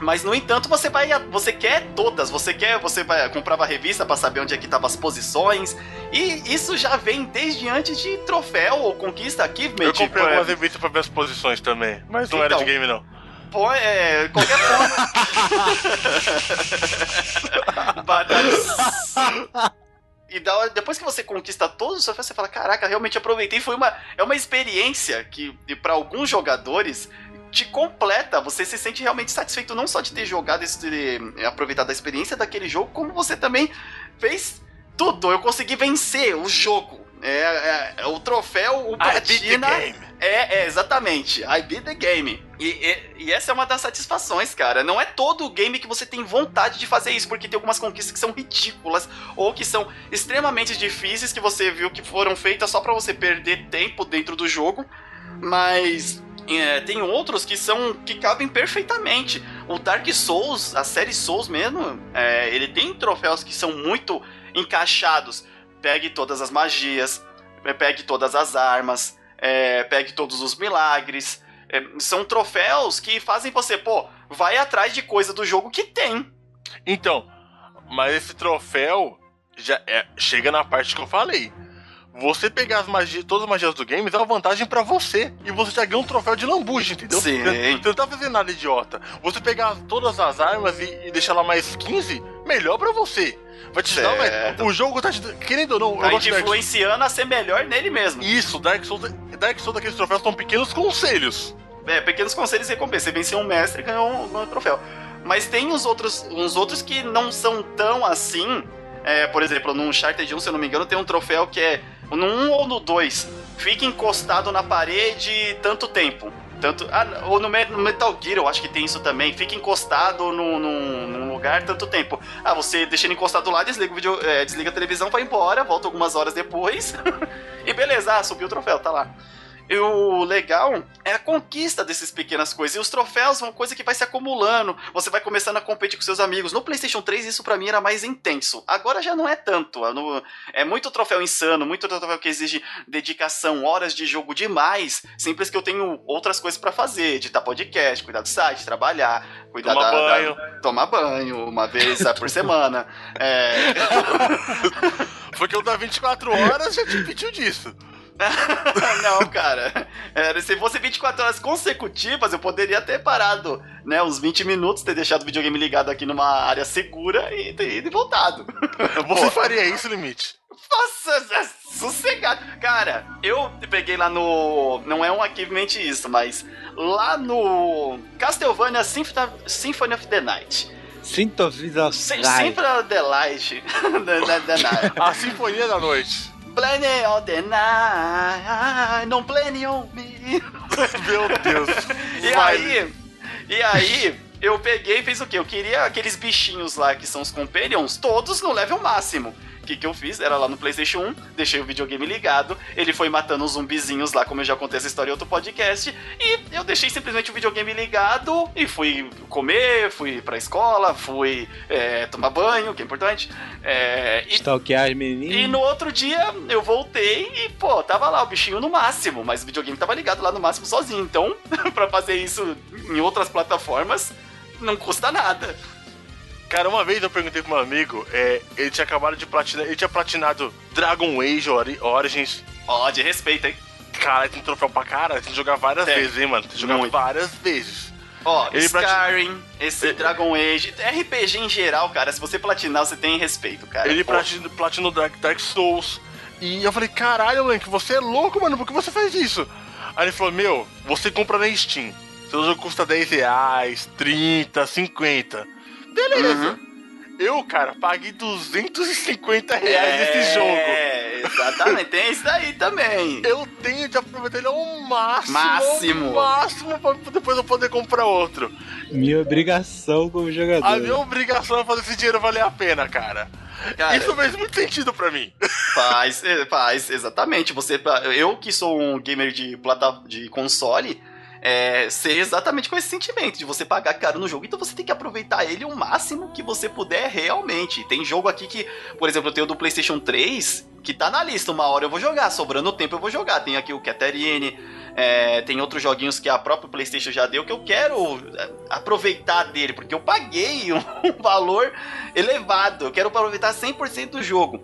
Mas no entanto, você vai, você quer todas, você quer, você vai comprava a revista para saber onde é que estavam as posições. E isso já vem desde antes de troféu ou conquista aqui, Eu comprei algumas revistas pra ver as posições também, mas não era de Então. game não. Pô, é. Qualquer forma. depois que você conquista todos os troféus, você fala: Caraca, realmente aproveitei. Foi uma, é uma experiência que, para alguns jogadores, te completa. Você se sente realmente satisfeito não só de ter jogado e de aproveitado a experiência daquele jogo, como você também fez tudo. Eu consegui vencer o jogo. É, é- é o troféu, o platina. game. É, é, exatamente. I beat the game. E, e- e essa é uma das satisfações, cara. Não é todo game que você tem vontade de fazer isso, porque tem algumas conquistas que são ridículas ou que são extremamente difíceis que você viu que foram feitas só pra você perder tempo dentro do jogo. Mas é, tem outros que são que cabem perfeitamente. O Dark Souls, a série Souls mesmo, é, ele tem troféus que são muito encaixados. Pegue todas as magias, é, pegue todas as armas, é, pegue todos os milagres. É, são troféus que fazem você, pô, vai atrás de coisa do jogo que tem. Então, mas esse troféu já é- chega na parte que eu falei. Você pegar as magias, todas as magias do game é uma vantagem pra você. E você já ganha um troféu de lambuja, entendeu? Sim. Você você não tá fazendo nada idiota. Você pegar todas as armas e, e deixar lá mais 15, melhor pra você. Vai te dar. Certo. O jogo tá te. Querendo ou não, eu Tá Souls. influenciando a ser melhor nele mesmo. Isso, Dark Souls, Dark Souls daqueles troféus são pequenos conselhos. É, pequenos conselhos e recompensas. Você venceu um mestre e ganhou um, um troféu. Mas tem os outros, uns outros que não são tão assim. É, por exemplo, no Uncharted 1, se eu não me engano, tem um troféu que é no 1 ou no 2. Fica encostado na parede tanto tempo. Tanto, ah, ou no, no Metal Gear, eu acho que tem isso também. Fica encostado num, num- num lugar tanto tempo. Ah, você deixa ele encostado lá, desliga, o vídeo, é, desliga a televisão, vai embora, volta algumas horas depois. e beleza, ah, subiu o troféu, tá lá. E o legal é a conquista dessas pequenas coisas. E os troféus são uma coisa que vai se acumulando. Você vai começando a competir com seus amigos. No PlayStation 3, isso pra mim era mais intenso. Agora já não é tanto. É muito troféu insano, muito troféu que exige dedicação, horas de jogo demais. Simples que eu tenho outras coisas pra fazer: editar podcast, cuidar do site, trabalhar, cuidar Tomar da, da- banho. tomar banho uma vez por semana. É. Foi que eu da 24 horas já te pediu disso. Não, cara. É, se fosse 24 horas consecutivas, eu poderia ter parado, né? Uns 20 minutos, ter deixado o videogame ligado aqui numa área segura e ter ido e voltado. Você faria isso, Limite? Nossa, é sossegado. Cara, eu peguei lá no. Não é um achievement isso, mas lá no Castlevania Symphony Symphony of the Night. Synth of the Night. Symphony of the night. A Sinfonia da Noite. Plane on the night, não plane on me. Meu Deus. E Vai. aí, e aí, eu peguei e fiz o quê? Eu queria aqueles bichinhos lá que são os Companions, todos no level máximo. O que, que eu fiz? Era lá no PlayStation 1, deixei o videogame ligado, ele foi matando os zumbizinhos lá, como eu já contei essa história em outro podcast, e eu deixei simplesmente o videogame ligado e fui comer, fui pra escola, fui é, tomar banho, que é importante. É, e Stalkear as meninas. e no outro dia eu voltei e, pô, tava lá o bichinho no máximo, mas o videogame tava ligado lá no máximo sozinho. Então, pra fazer isso em outras plataformas, não custa nada. Cara, uma vez eu perguntei pro meu amigo, é, ele tinha acabado de platinar, ele tinha platinado Dragon Age Ori- Origins. Ó, de respeito, hein? Cara, tem troféu pra cara, tem que jogar várias vezes, hein, mano? Tem que jogar Muito. várias vezes. Ó, Ele Skyrim, esse Ele- Dragon Age, RPG em geral, cara, se você platinar, você tem respeito, cara. ele platinou, platinou Dark, Dark Souls. E eu falei, caralho, moleque, você é louco, mano, por que você faz isso? Aí ele falou, meu, você compra na Steam. Seu jogo custa 10 reais, 30, 50. Beleza. Uhum. Eu, cara, paguei 250 reais nesse jogo. É, Exatamente, tem isso daí também. Eu tenho de aproveitar ele ao máximo. Máximo. Ao máximo pra depois eu poder comprar outro. Minha obrigação como jogador. A minha obrigação é fazer esse dinheiro valer a pena, cara. Cara, Isso fez muito sentido pra mim. Faz, faz, exatamente. Você, eu que sou um gamer de plata, de console, é, sei exatamente com esse sentimento de você pagar caro no jogo. Então você tem que aproveitar ele o máximo que você puder realmente. Tem jogo aqui que, por exemplo, eu tenho do PlayStation 3 que tá na lista. Uma hora eu vou jogar, sobrando tempo eu vou jogar. Tem aqui o Catherine, é, tem outros joguinhos que a própria PlayStation já deu que eu quero é, aproveitar dele, porque eu paguei um valor elevado. Eu quero aproveitar 100% do jogo.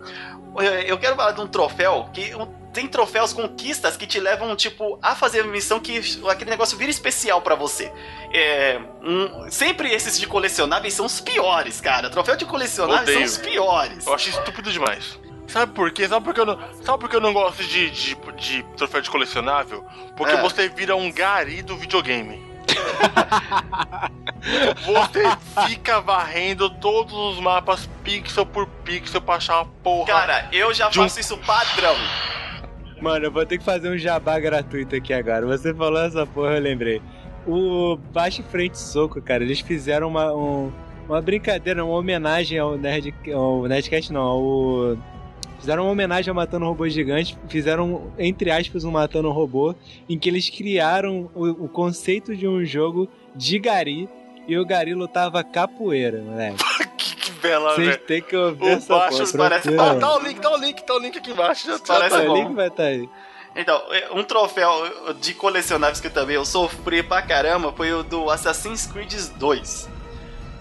Eu quero falar de um troféu que tem troféus, conquistas que te levam, tipo, a fazer a missão que aquele negócio vira especial para você. É, um, sempre esses de colecionáveis são os piores, cara. Troféu de colecionáveis Odeio. são os piores. Eu acho estúpido demais. Sabe por quê? Sabe por que eu não, sabe por que eu não gosto de, de, de troféu de colecionável? Porque É. você vira um gari do videogame. você fica varrendo todos os mapas pixel por pixel pra achar uma porra. Cara, eu já De um- faço isso padrão. Mano, eu vou ter que fazer um jabá gratuito aqui agora. Você falou essa porra, eu lembrei. O Baixo Frente Soco, cara, eles fizeram uma, um- uma brincadeira, uma homenagem ao Nerd. Ao Nerdcast, não, ao. Fizeram uma homenagem ao Matando Robô Gigante, fizeram, entre aspas, um Matando Robô, em que eles criaram o, o conceito de um jogo de Gari, e o Gari lutava capoeira, moleque. bela, Vocês velho. têm que ouvir O essa baixo parece-. Ah, tá o link, tá o link, tá o link aqui embaixo. Já tá, Parece tá. Tá, bom. o link vai estar aí. Então, um troféu de colecionáveis que também eu sofri pra caramba foi o do Assassin's Creed 2.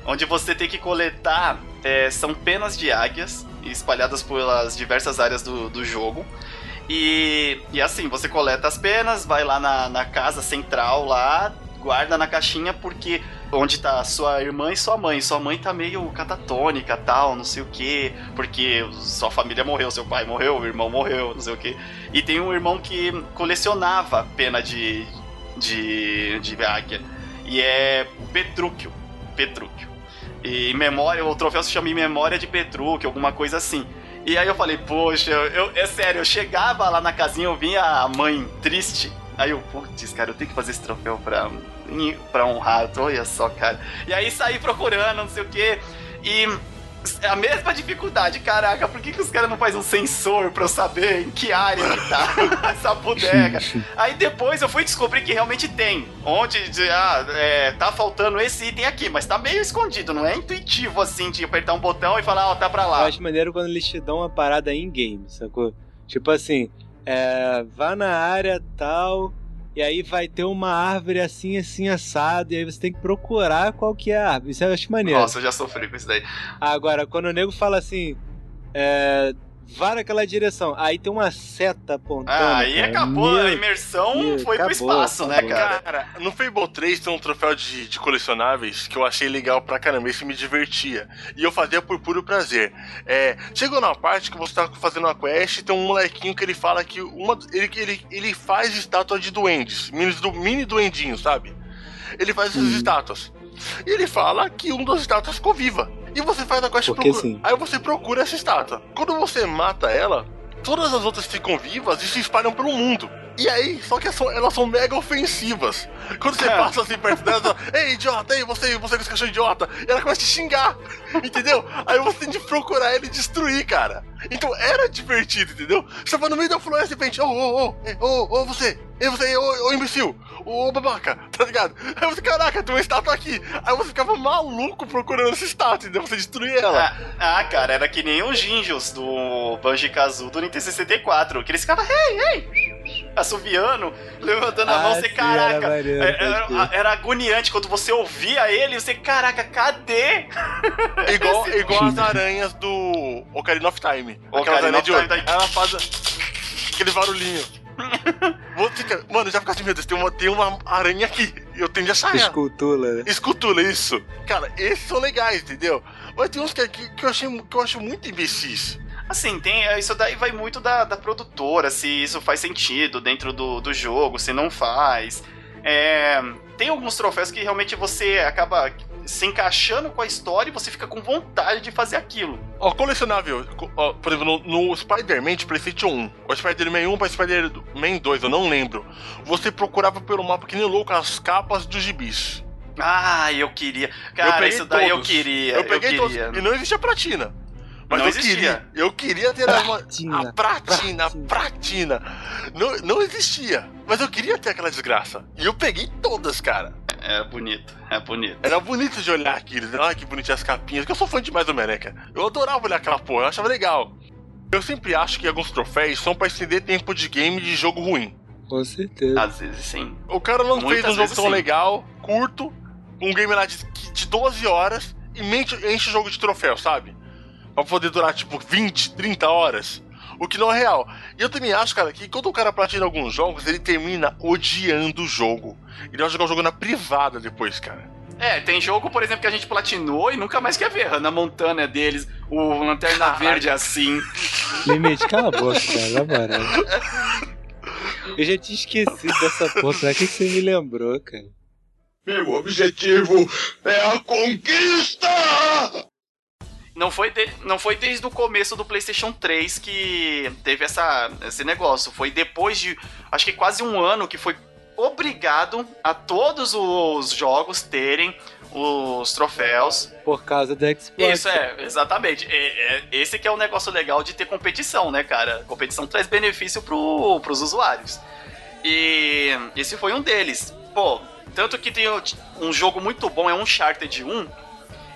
Onde você tem que coletar. é, são penas de águias espalhadas pelas diversas áreas do, do jogo. E, e assim, você coleta as penas, vai lá na, na casa central lá, guarda na caixinha, porque onde tá sua irmã e sua mãe. Sua mãe tá meio catatônica, tal, não sei o que, porque sua família morreu, seu pai morreu, o irmão morreu, não sei o que. E tem um irmão que colecionava pena de, de, de águia. E é o Petrúquio. Petrúquio. E memória, o troféu se chama em memória de Petrúquio, alguma coisa assim. E aí eu falei, poxa, eu, é sério, eu chegava lá na casinha, eu vinha a mãe triste. Aí eu, putz, cara, eu tenho que fazer esse troféu pra, pra honrar. Olha só, cara. E aí saí procurando, não sei o quê. E a mesma dificuldade, caraca, por que, que os caras não fazem um sensor pra eu saber em que área que tá essa bodega? Aí depois eu fui descobrir que realmente tem. Onde, de- ah, é, tá faltando esse item aqui, mas tá meio escondido, não é intuitivo assim de apertar um botão e falar, ó, tá pra Eu lá. acho maneiro quando eles te dão uma parada em game, sacou? Tipo assim, é, vá na área tal, e aí vai ter uma árvore assim, assim, assado, e aí você tem que procurar qual que é a árvore. Isso eu acho maneiro. Nossa, eu já sofri com isso daí. Agora, quando o nego fala assim, é, vá naquela direção, aí tem uma seta apontando. Ah, aí cara. acabou, a Meu imersão Deus, foi pro acabou, espaço, né, acabou. cara? Cara, no Fable 3 tem um troféu de, de colecionáveis que eu achei legal pra caramba, esse me divertia. E eu fazia por puro prazer. É, chegou na parte que você tá fazendo uma quest e tem um molequinho que ele fala que uma, ele, ele, ele faz estátua de duendes, mini, mini duendinho, sabe? Ele faz essas Hum. estátuas. E ele fala que um das estátuas ficou viva. E você faz a quest Porque procura- sim. Aí você procura essa estátua. Quando você mata ela, todas as outras ficam vivas e se espalham pelo mundo. E aí, só que elas são, mega ofensivas. Quando você É. passa assim perto delas, ela, ei, idiota, ei, você, você com esse cachorro idiota, e ela começa a te xingar, entendeu? Aí você tem de procurar ele e destruir, cara. Então era divertido, entendeu? Você tava no meio da floresta e de repente, ô, ô, ô, ô, ô, você, ei, você, ô, ô, imbecil, ô, babaca, tá ligado? Aí você, caraca, tem uma estátua aqui. Aí você ficava maluco procurando essa estátua, entendeu? Você destruir ela. Ah, ah, cara, era que nem os Jinjos do Banjo-Kazoo do Nintendo 64, que eles ficavam, ei, ei, assoviando, levantando a mão, Ah, você, caraca, era é- era, crer. era agoniante quando você ouvia ele, você, caraca, cadê? Igual, igual as aranhas do Ocarina of Time. Ocarina Aquelas aranhas of de ouro. Time, Ela faz aquele barulhinho. Mano, já fica assim, meu Deus, tem uma, tem uma aranha aqui. Eu tenho de achar ela. Escultura, né? Escultura, isso. Cara, esses são legais, entendeu? Mas tem uns que, que, que eu, achei, que eu acho muito imbecis. Assim, tem, isso daí vai muito da, da produtora, se isso faz sentido dentro do, do jogo, se não faz. É, tem alguns troféus que realmente você acaba se encaixando com a história e você fica com vontade de fazer aquilo. Ó, colecionável, co- ó, por exemplo, no, no Spider-Man de PlayStation 1, o Spider-Man 1 para Spider-Man 2, eu não lembro. Você procurava pelo mapa que nem louco as capas dos gibis. Ah, eu queria. Cara, peguei isso daí eu todos. queria. Eu peguei todos. queria. E não existia platina. Mas Não eu existia. queria. Eu queria ter uma, Platina, a pratina, a platina. pratina. Não, não existia. Mas eu queria ter aquela desgraça. E eu peguei todas, cara. É bonito, é bonito. Era bonito de olhar aquilo. Olha que bonitinhas as capinhas. Porque eu sou fã demais do cara. Eu adorava olhar aquela porra. Eu achava legal. Eu sempre acho que alguns troféus são pra estender tempo de game de jogo ruim. Com certeza. Às vezes sim. O cara não Muitas fez um jogo tão sim. legal, curto, um game lá de, de 12 horas e mente- enche o jogo de troféu, sabe? Pra poder durar tipo 20, 30 horas. O que não é real. E eu também acho, cara, que quando o cara platina alguns jogos, ele termina odiando o jogo. Ele vai jogar o jogo na privada depois, cara. É, tem jogo, por exemplo, que a gente platinou e nunca mais quer ver. Hannah Montana é deles, o Lanterna Caraca. Verde é assim. Limite, cala a boca, cara, na moral. Eu já tinha esquecido dessa porra, pra que que você me lembrou, cara? Meu objetivo é a conquista! Não foi, de- não foi desde o começo do PlayStation 3 que teve essa, esse negócio. Foi depois de, acho que quase um ano, que foi obrigado a todos os jogos terem os troféus. Por causa do Xbox. Isso, é, exatamente. É, é, esse que é o negócio legal de ter competição, né, cara? Competição traz benefício pro, pros usuários. E esse foi um deles. Pô, tanto que tem um jogo muito bom, é um Uncharted 1.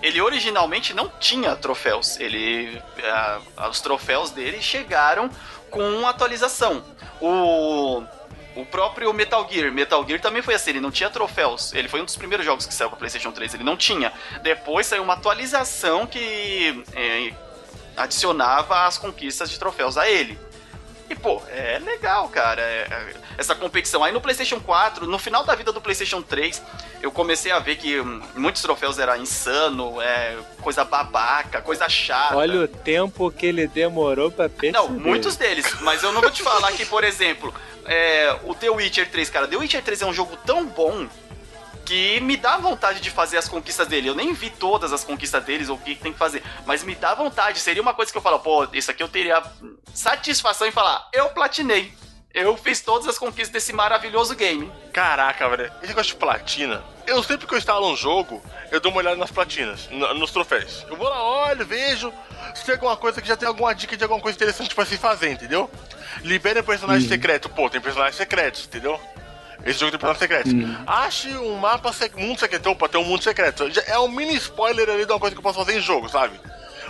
Ele originalmente não tinha troféus. Ele, ah, os troféus dele chegaram com atualização. O, o próprio Metal Gear, Metal Gear também foi assim, ele não tinha troféus. Ele foi um dos primeiros jogos que saiu para PlayStation 3, ele não tinha. Depois saiu uma atualização que é, adicionava as conquistas de troféus a ele. E, pô, é legal, cara, é- é- essa competição. Aí no PlayStation 4, no final da vida do PlayStation 3, eu comecei a ver que hum, muitos troféus era insano, é coisa babaca, coisa chata. Olha o tempo que ele demorou pra perceber. Não, muitos deles, mas eu não vou te falar que, por exemplo, é, o The Witcher 3, cara, The Witcher 3 é um jogo tão bom que me dá vontade de fazer as conquistas dele. Eu nem vi todas as conquistas deles ou o que tem que fazer, mas me dá vontade. Seria uma coisa que eu falo, pô, isso aqui eu teria satisfação em falar, eu platinei. Eu fiz todas as conquistas desse maravilhoso game. Caraca, velho. Esse negócio de platina. Eu sempre que eu instalo um jogo, eu dou uma olhada nas platinas, nos troféus. Eu vou lá, olho, vejo se tem alguma coisa que já tem alguma dica de alguma coisa interessante pra se fazer, entendeu? Libera personagem secreto. Pô, tem personagens secretos, entendeu? Esse jogo tem personagens secretos. Ache um mapa, sec mundo secreto. Opa, tem um mundo secreto. É um mini spoiler ali de uma coisa que eu posso fazer em jogo, sabe?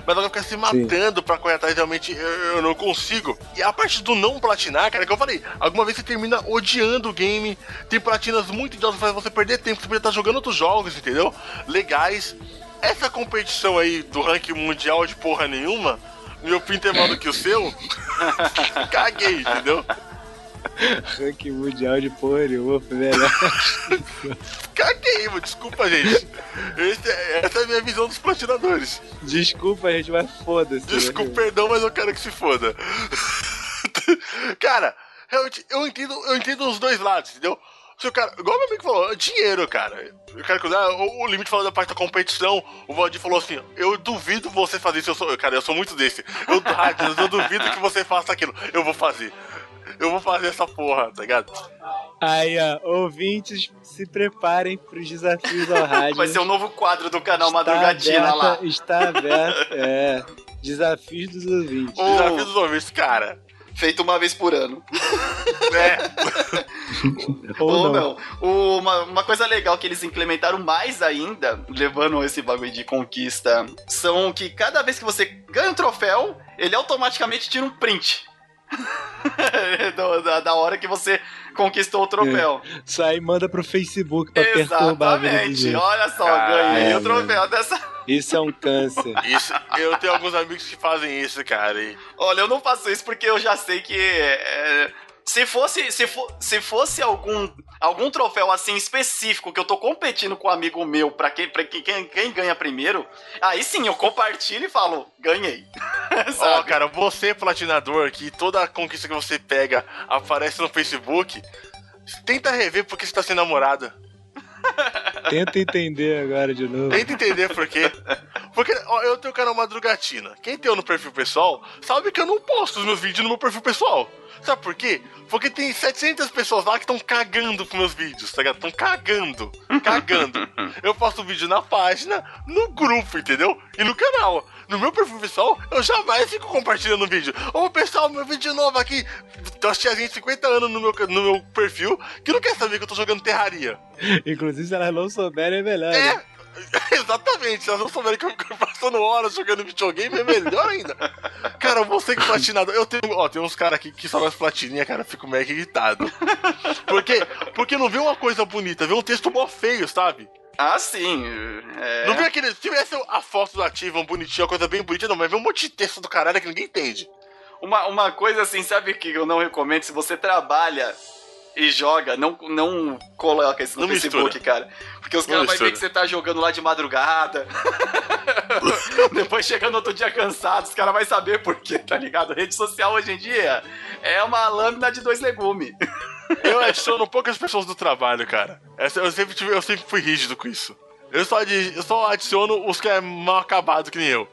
Mas agora ficar se matando pra correr atrás, realmente eu, eu não consigo. E a parte do não platinar, cara, que eu falei, alguma vez você termina odiando o game, tem platinas muito idosas, faz você perder tempo, você poderia estar jogando outros jogos, entendeu? Legais. Essa competição aí do ranking mundial de porra nenhuma, meu pinto é maior do que o seu, caguei, entendeu? Ranking mundial de porra nenhuma, foi melhor. Caguei, mano, desculpa, gente. Esse é- essa é a minha visão dos platinadores. Desculpa, gente, mas foda-se. né? Desculpa, perdão, mas eu quero que se foda. cara, realmente, eu entendo, eu entendo os dois lados, entendeu? Se o cara, igual meu amigo falou, dinheiro, cara. Eu quero que usar. O, o limite falou da parte da competição. O Valdir falou assim: Eu duvido você fazer isso. Eu sou, cara, eu sou muito desse. Eu, eu duvido que você faça aquilo. Eu vou fazer. Eu vou fazer essa porra, tá ligado? Aí, ó, ouvintes, se preparem pros desafios ao rádio. Vai ser um novo quadro do canal Está Madrugatina aberta- lá. Está aberto, é. Desafios dos ouvintes. Ô, Desafio dos ouvintes, cara. Feito uma vez por ano. É. Ou, Ou não. não. Uma, uma coisa legal que eles implementaram mais ainda, levando esse bagulho de conquista, são que cada vez que você ganha um troféu, ele automaticamente tira um print. Da, da hora que você conquistou o troféu. Isso aí manda pro Facebook pra perturbar a vida Exatamente. Olha só, Caralho, ganhei o troféu dessa. Isso é um câncer. Isso, eu tenho alguns amigos que fazem isso, cara. E Olha, eu não faço isso porque eu já sei que. é, se fosse, se, fo- se fosse algum, algum troféu assim específico que eu tô competindo com um amigo meu pra, quem, pra quem, quem, quem ganha primeiro, aí sim eu compartilho e falo, ganhei. Ó, Sabe? cara, você platinador, que toda conquista que você pega aparece no Facebook, tenta rever porque você tá sem namorada. Tenta entender agora de novo. Tenta entender por quê. Porque ó, eu tenho o canal Madrugatina. Quem tem eu no perfil pessoal sabe que eu não posto os meus vídeos no meu perfil pessoal. Sabe por quê? Porque tem 700 pessoas lá que estão cagando com meus vídeos, tá ligado? Estão cagando. Cagando. Eu posto vídeo na página, no grupo, entendeu? E no canal. No meu perfil pessoal, eu jamais fico compartilhando vídeo. Ô pessoal, meu vídeo novo aqui. Tem umas tiazinhas de 50 anos no meu, no meu perfil que não quer saber que eu tô jogando terraria. Inclusive, se elas não souberem, é melhor. né? É, exatamente. Se elas não souberem que eu fico passando horas jogando videogame, é melhor ainda. Cara, você que platinador. Eu tenho, ó, tem uns caras aqui que só mais platininha, cara, eu fico meio irritado. Por quê? Porque não vê uma coisa bonita, vê um texto mó feio, sabe? Ah, sim. É... Não vê aquele. Se tivesse a foto do Ativon bonitinha, uma coisa bem bonita, não, mas vê um monte de texto do caralho que ninguém entende. Uma, uma coisa assim, sabe que eu não recomendo? Se você trabalha e joga, não, não coloca isso no Não Facebook, mistura. cara. Porque os caras vão ver que você tá jogando lá de madrugada. Depois chegando outro dia cansado, os caras vão saber por quê, tá ligado? rede social hoje em dia é uma lâmina de dois legumes. Eu adiciono poucas pessoas do trabalho, cara. Eu sempre, tive, eu sempre fui rígido com isso. Eu só, eu só adiciono os que é mal acabado que nem eu.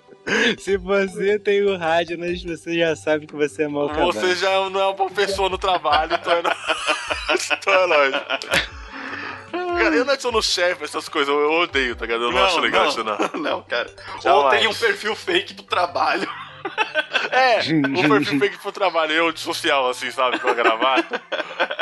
Se você tem o rádio, mas você já sabe que você é mal acabado. Você já não é uma boa pessoa no trabalho, então é, então é nóis. Cara, eu não adiciono chefe, essas coisas, eu odeio, tá ligado? Eu não, acho legal isso, não. Não, cara. Ou Jamais. tem um perfil fake do trabalho. É, um perfil fake pro trabalho, eu de social, assim, sabe, com a gravata.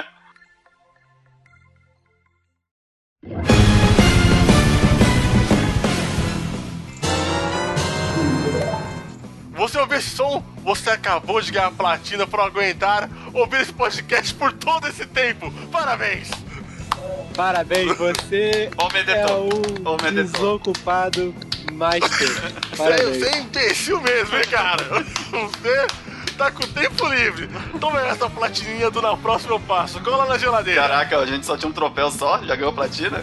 Você ouviu esse som? Você acabou de ganhar platina por aguentar ouvir esse podcast por todo esse tempo. Parabéns! Parabéns, você é o Ô, Medeton. desocupado master. Você, Parabéns. você é imbecil mesmo, hein, cara? Você tá com tempo livre. Toma essa platininha do Na Próxima Eu Passo. Cola na geladeira. Caraca, a gente só tinha um troféu só, já ganhou platina.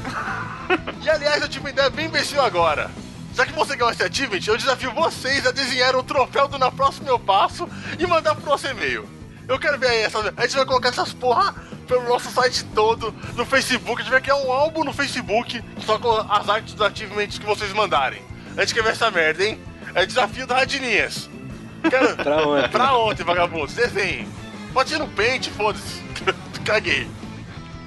E aliás, eu tive uma ideia bem imbecil agora. Já que você ganhou esse achievement, eu desafio vocês a desenhar o troféu do Na Próxima Eu Passo e mandar pro nosso e-mail. Eu quero ver aí essas. A gente vai colocar essas porra pelo nosso site todo, no Facebook. A gente vai criar um álbum no Facebook só com as artes dos achievements que vocês mandarem. A gente quer ver essa merda, hein? É desafio da Radininhas. Quero... Pra ontem. Pra ontem, vagabundo. Desenhe. Pode ser no pente, foda-se. Caguei.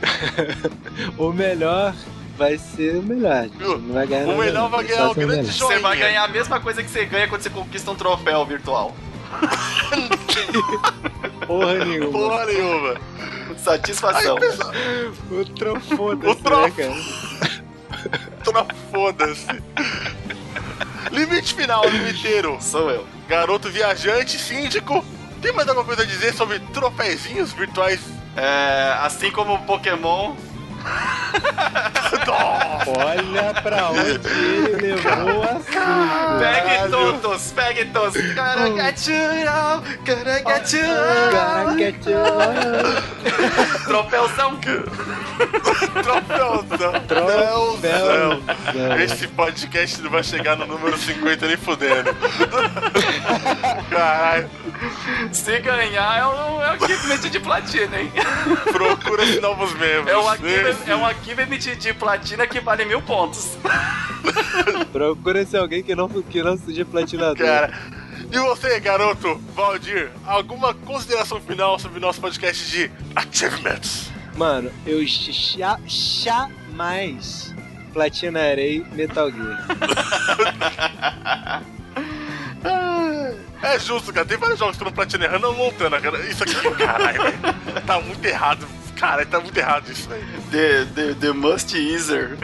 O melhor vai ser o melhor. gente. Não vai ganhar O melhor vai ganhar o grande melhor. joinha. Você vai ganhar a mesma coisa que você ganha quando você conquista um troféu virtual. Porra nenhuma. Porra nenhuma. Satisfação. pessoal, O trofoda, O trof- né, cara? tô na foda-se. Limite final, limiteiro. Sou eu. Garoto viajante, síndico. Tem mais alguma coisa a dizer sobre troféuzinhos virtuais? É, assim como o Pokémon, Olha pra onde ele levou o assunto. pegue todos, pegue todos. Caracatchurão, caracatchurão. Caraca, Troféuzão. troféuzão. Troféuzão. Esse podcast não vai chegar no número 50 nem fudendo. Caralho, Se ganhar, é um, é um achievement de platina, hein? procura-se novos membros. É um achievement, é um achievement de platina que vale mil pontos. Procura-se alguém que não, que não seja platinador. Cara. E você, garoto Valdir, alguma consideração final sobre o nosso podcast de achievements? Mano, eu cha- jamais platinarei Metal Gear. É justo, cara. Tem vários jogos que eu não platinei Hannah Montana, cara. Isso aqui, caralho, velho. Tá muito errado. Cara, tá muito errado isso, velho. The, the, the Must Easer.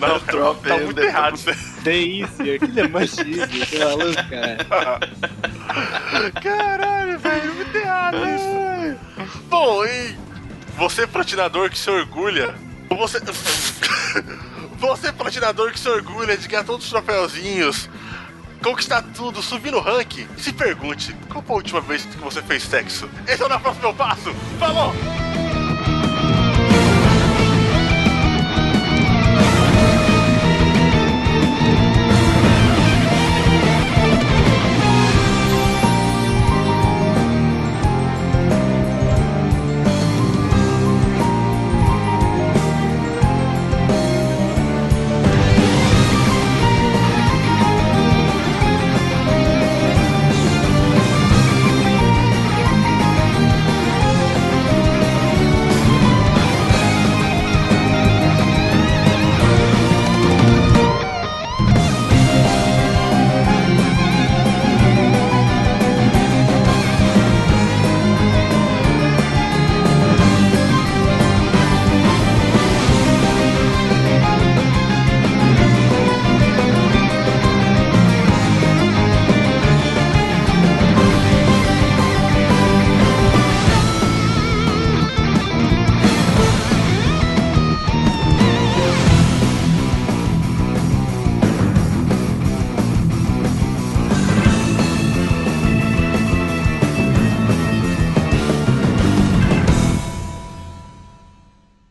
Não, Drop tá muito the- errado isso aí. The Easier, que demais isso, que maluco, cara. Caralho, velho, muito errado isso. Bom, e você, platinador que se orgulha, você. Você, platinador que se orgulha de ganhar todos os troféuzinhos, conquistar tudo, subir no ranking, se pergunte: qual foi a última vez que você fez sexo? Esse é o Próxima Eu Passo. Falou!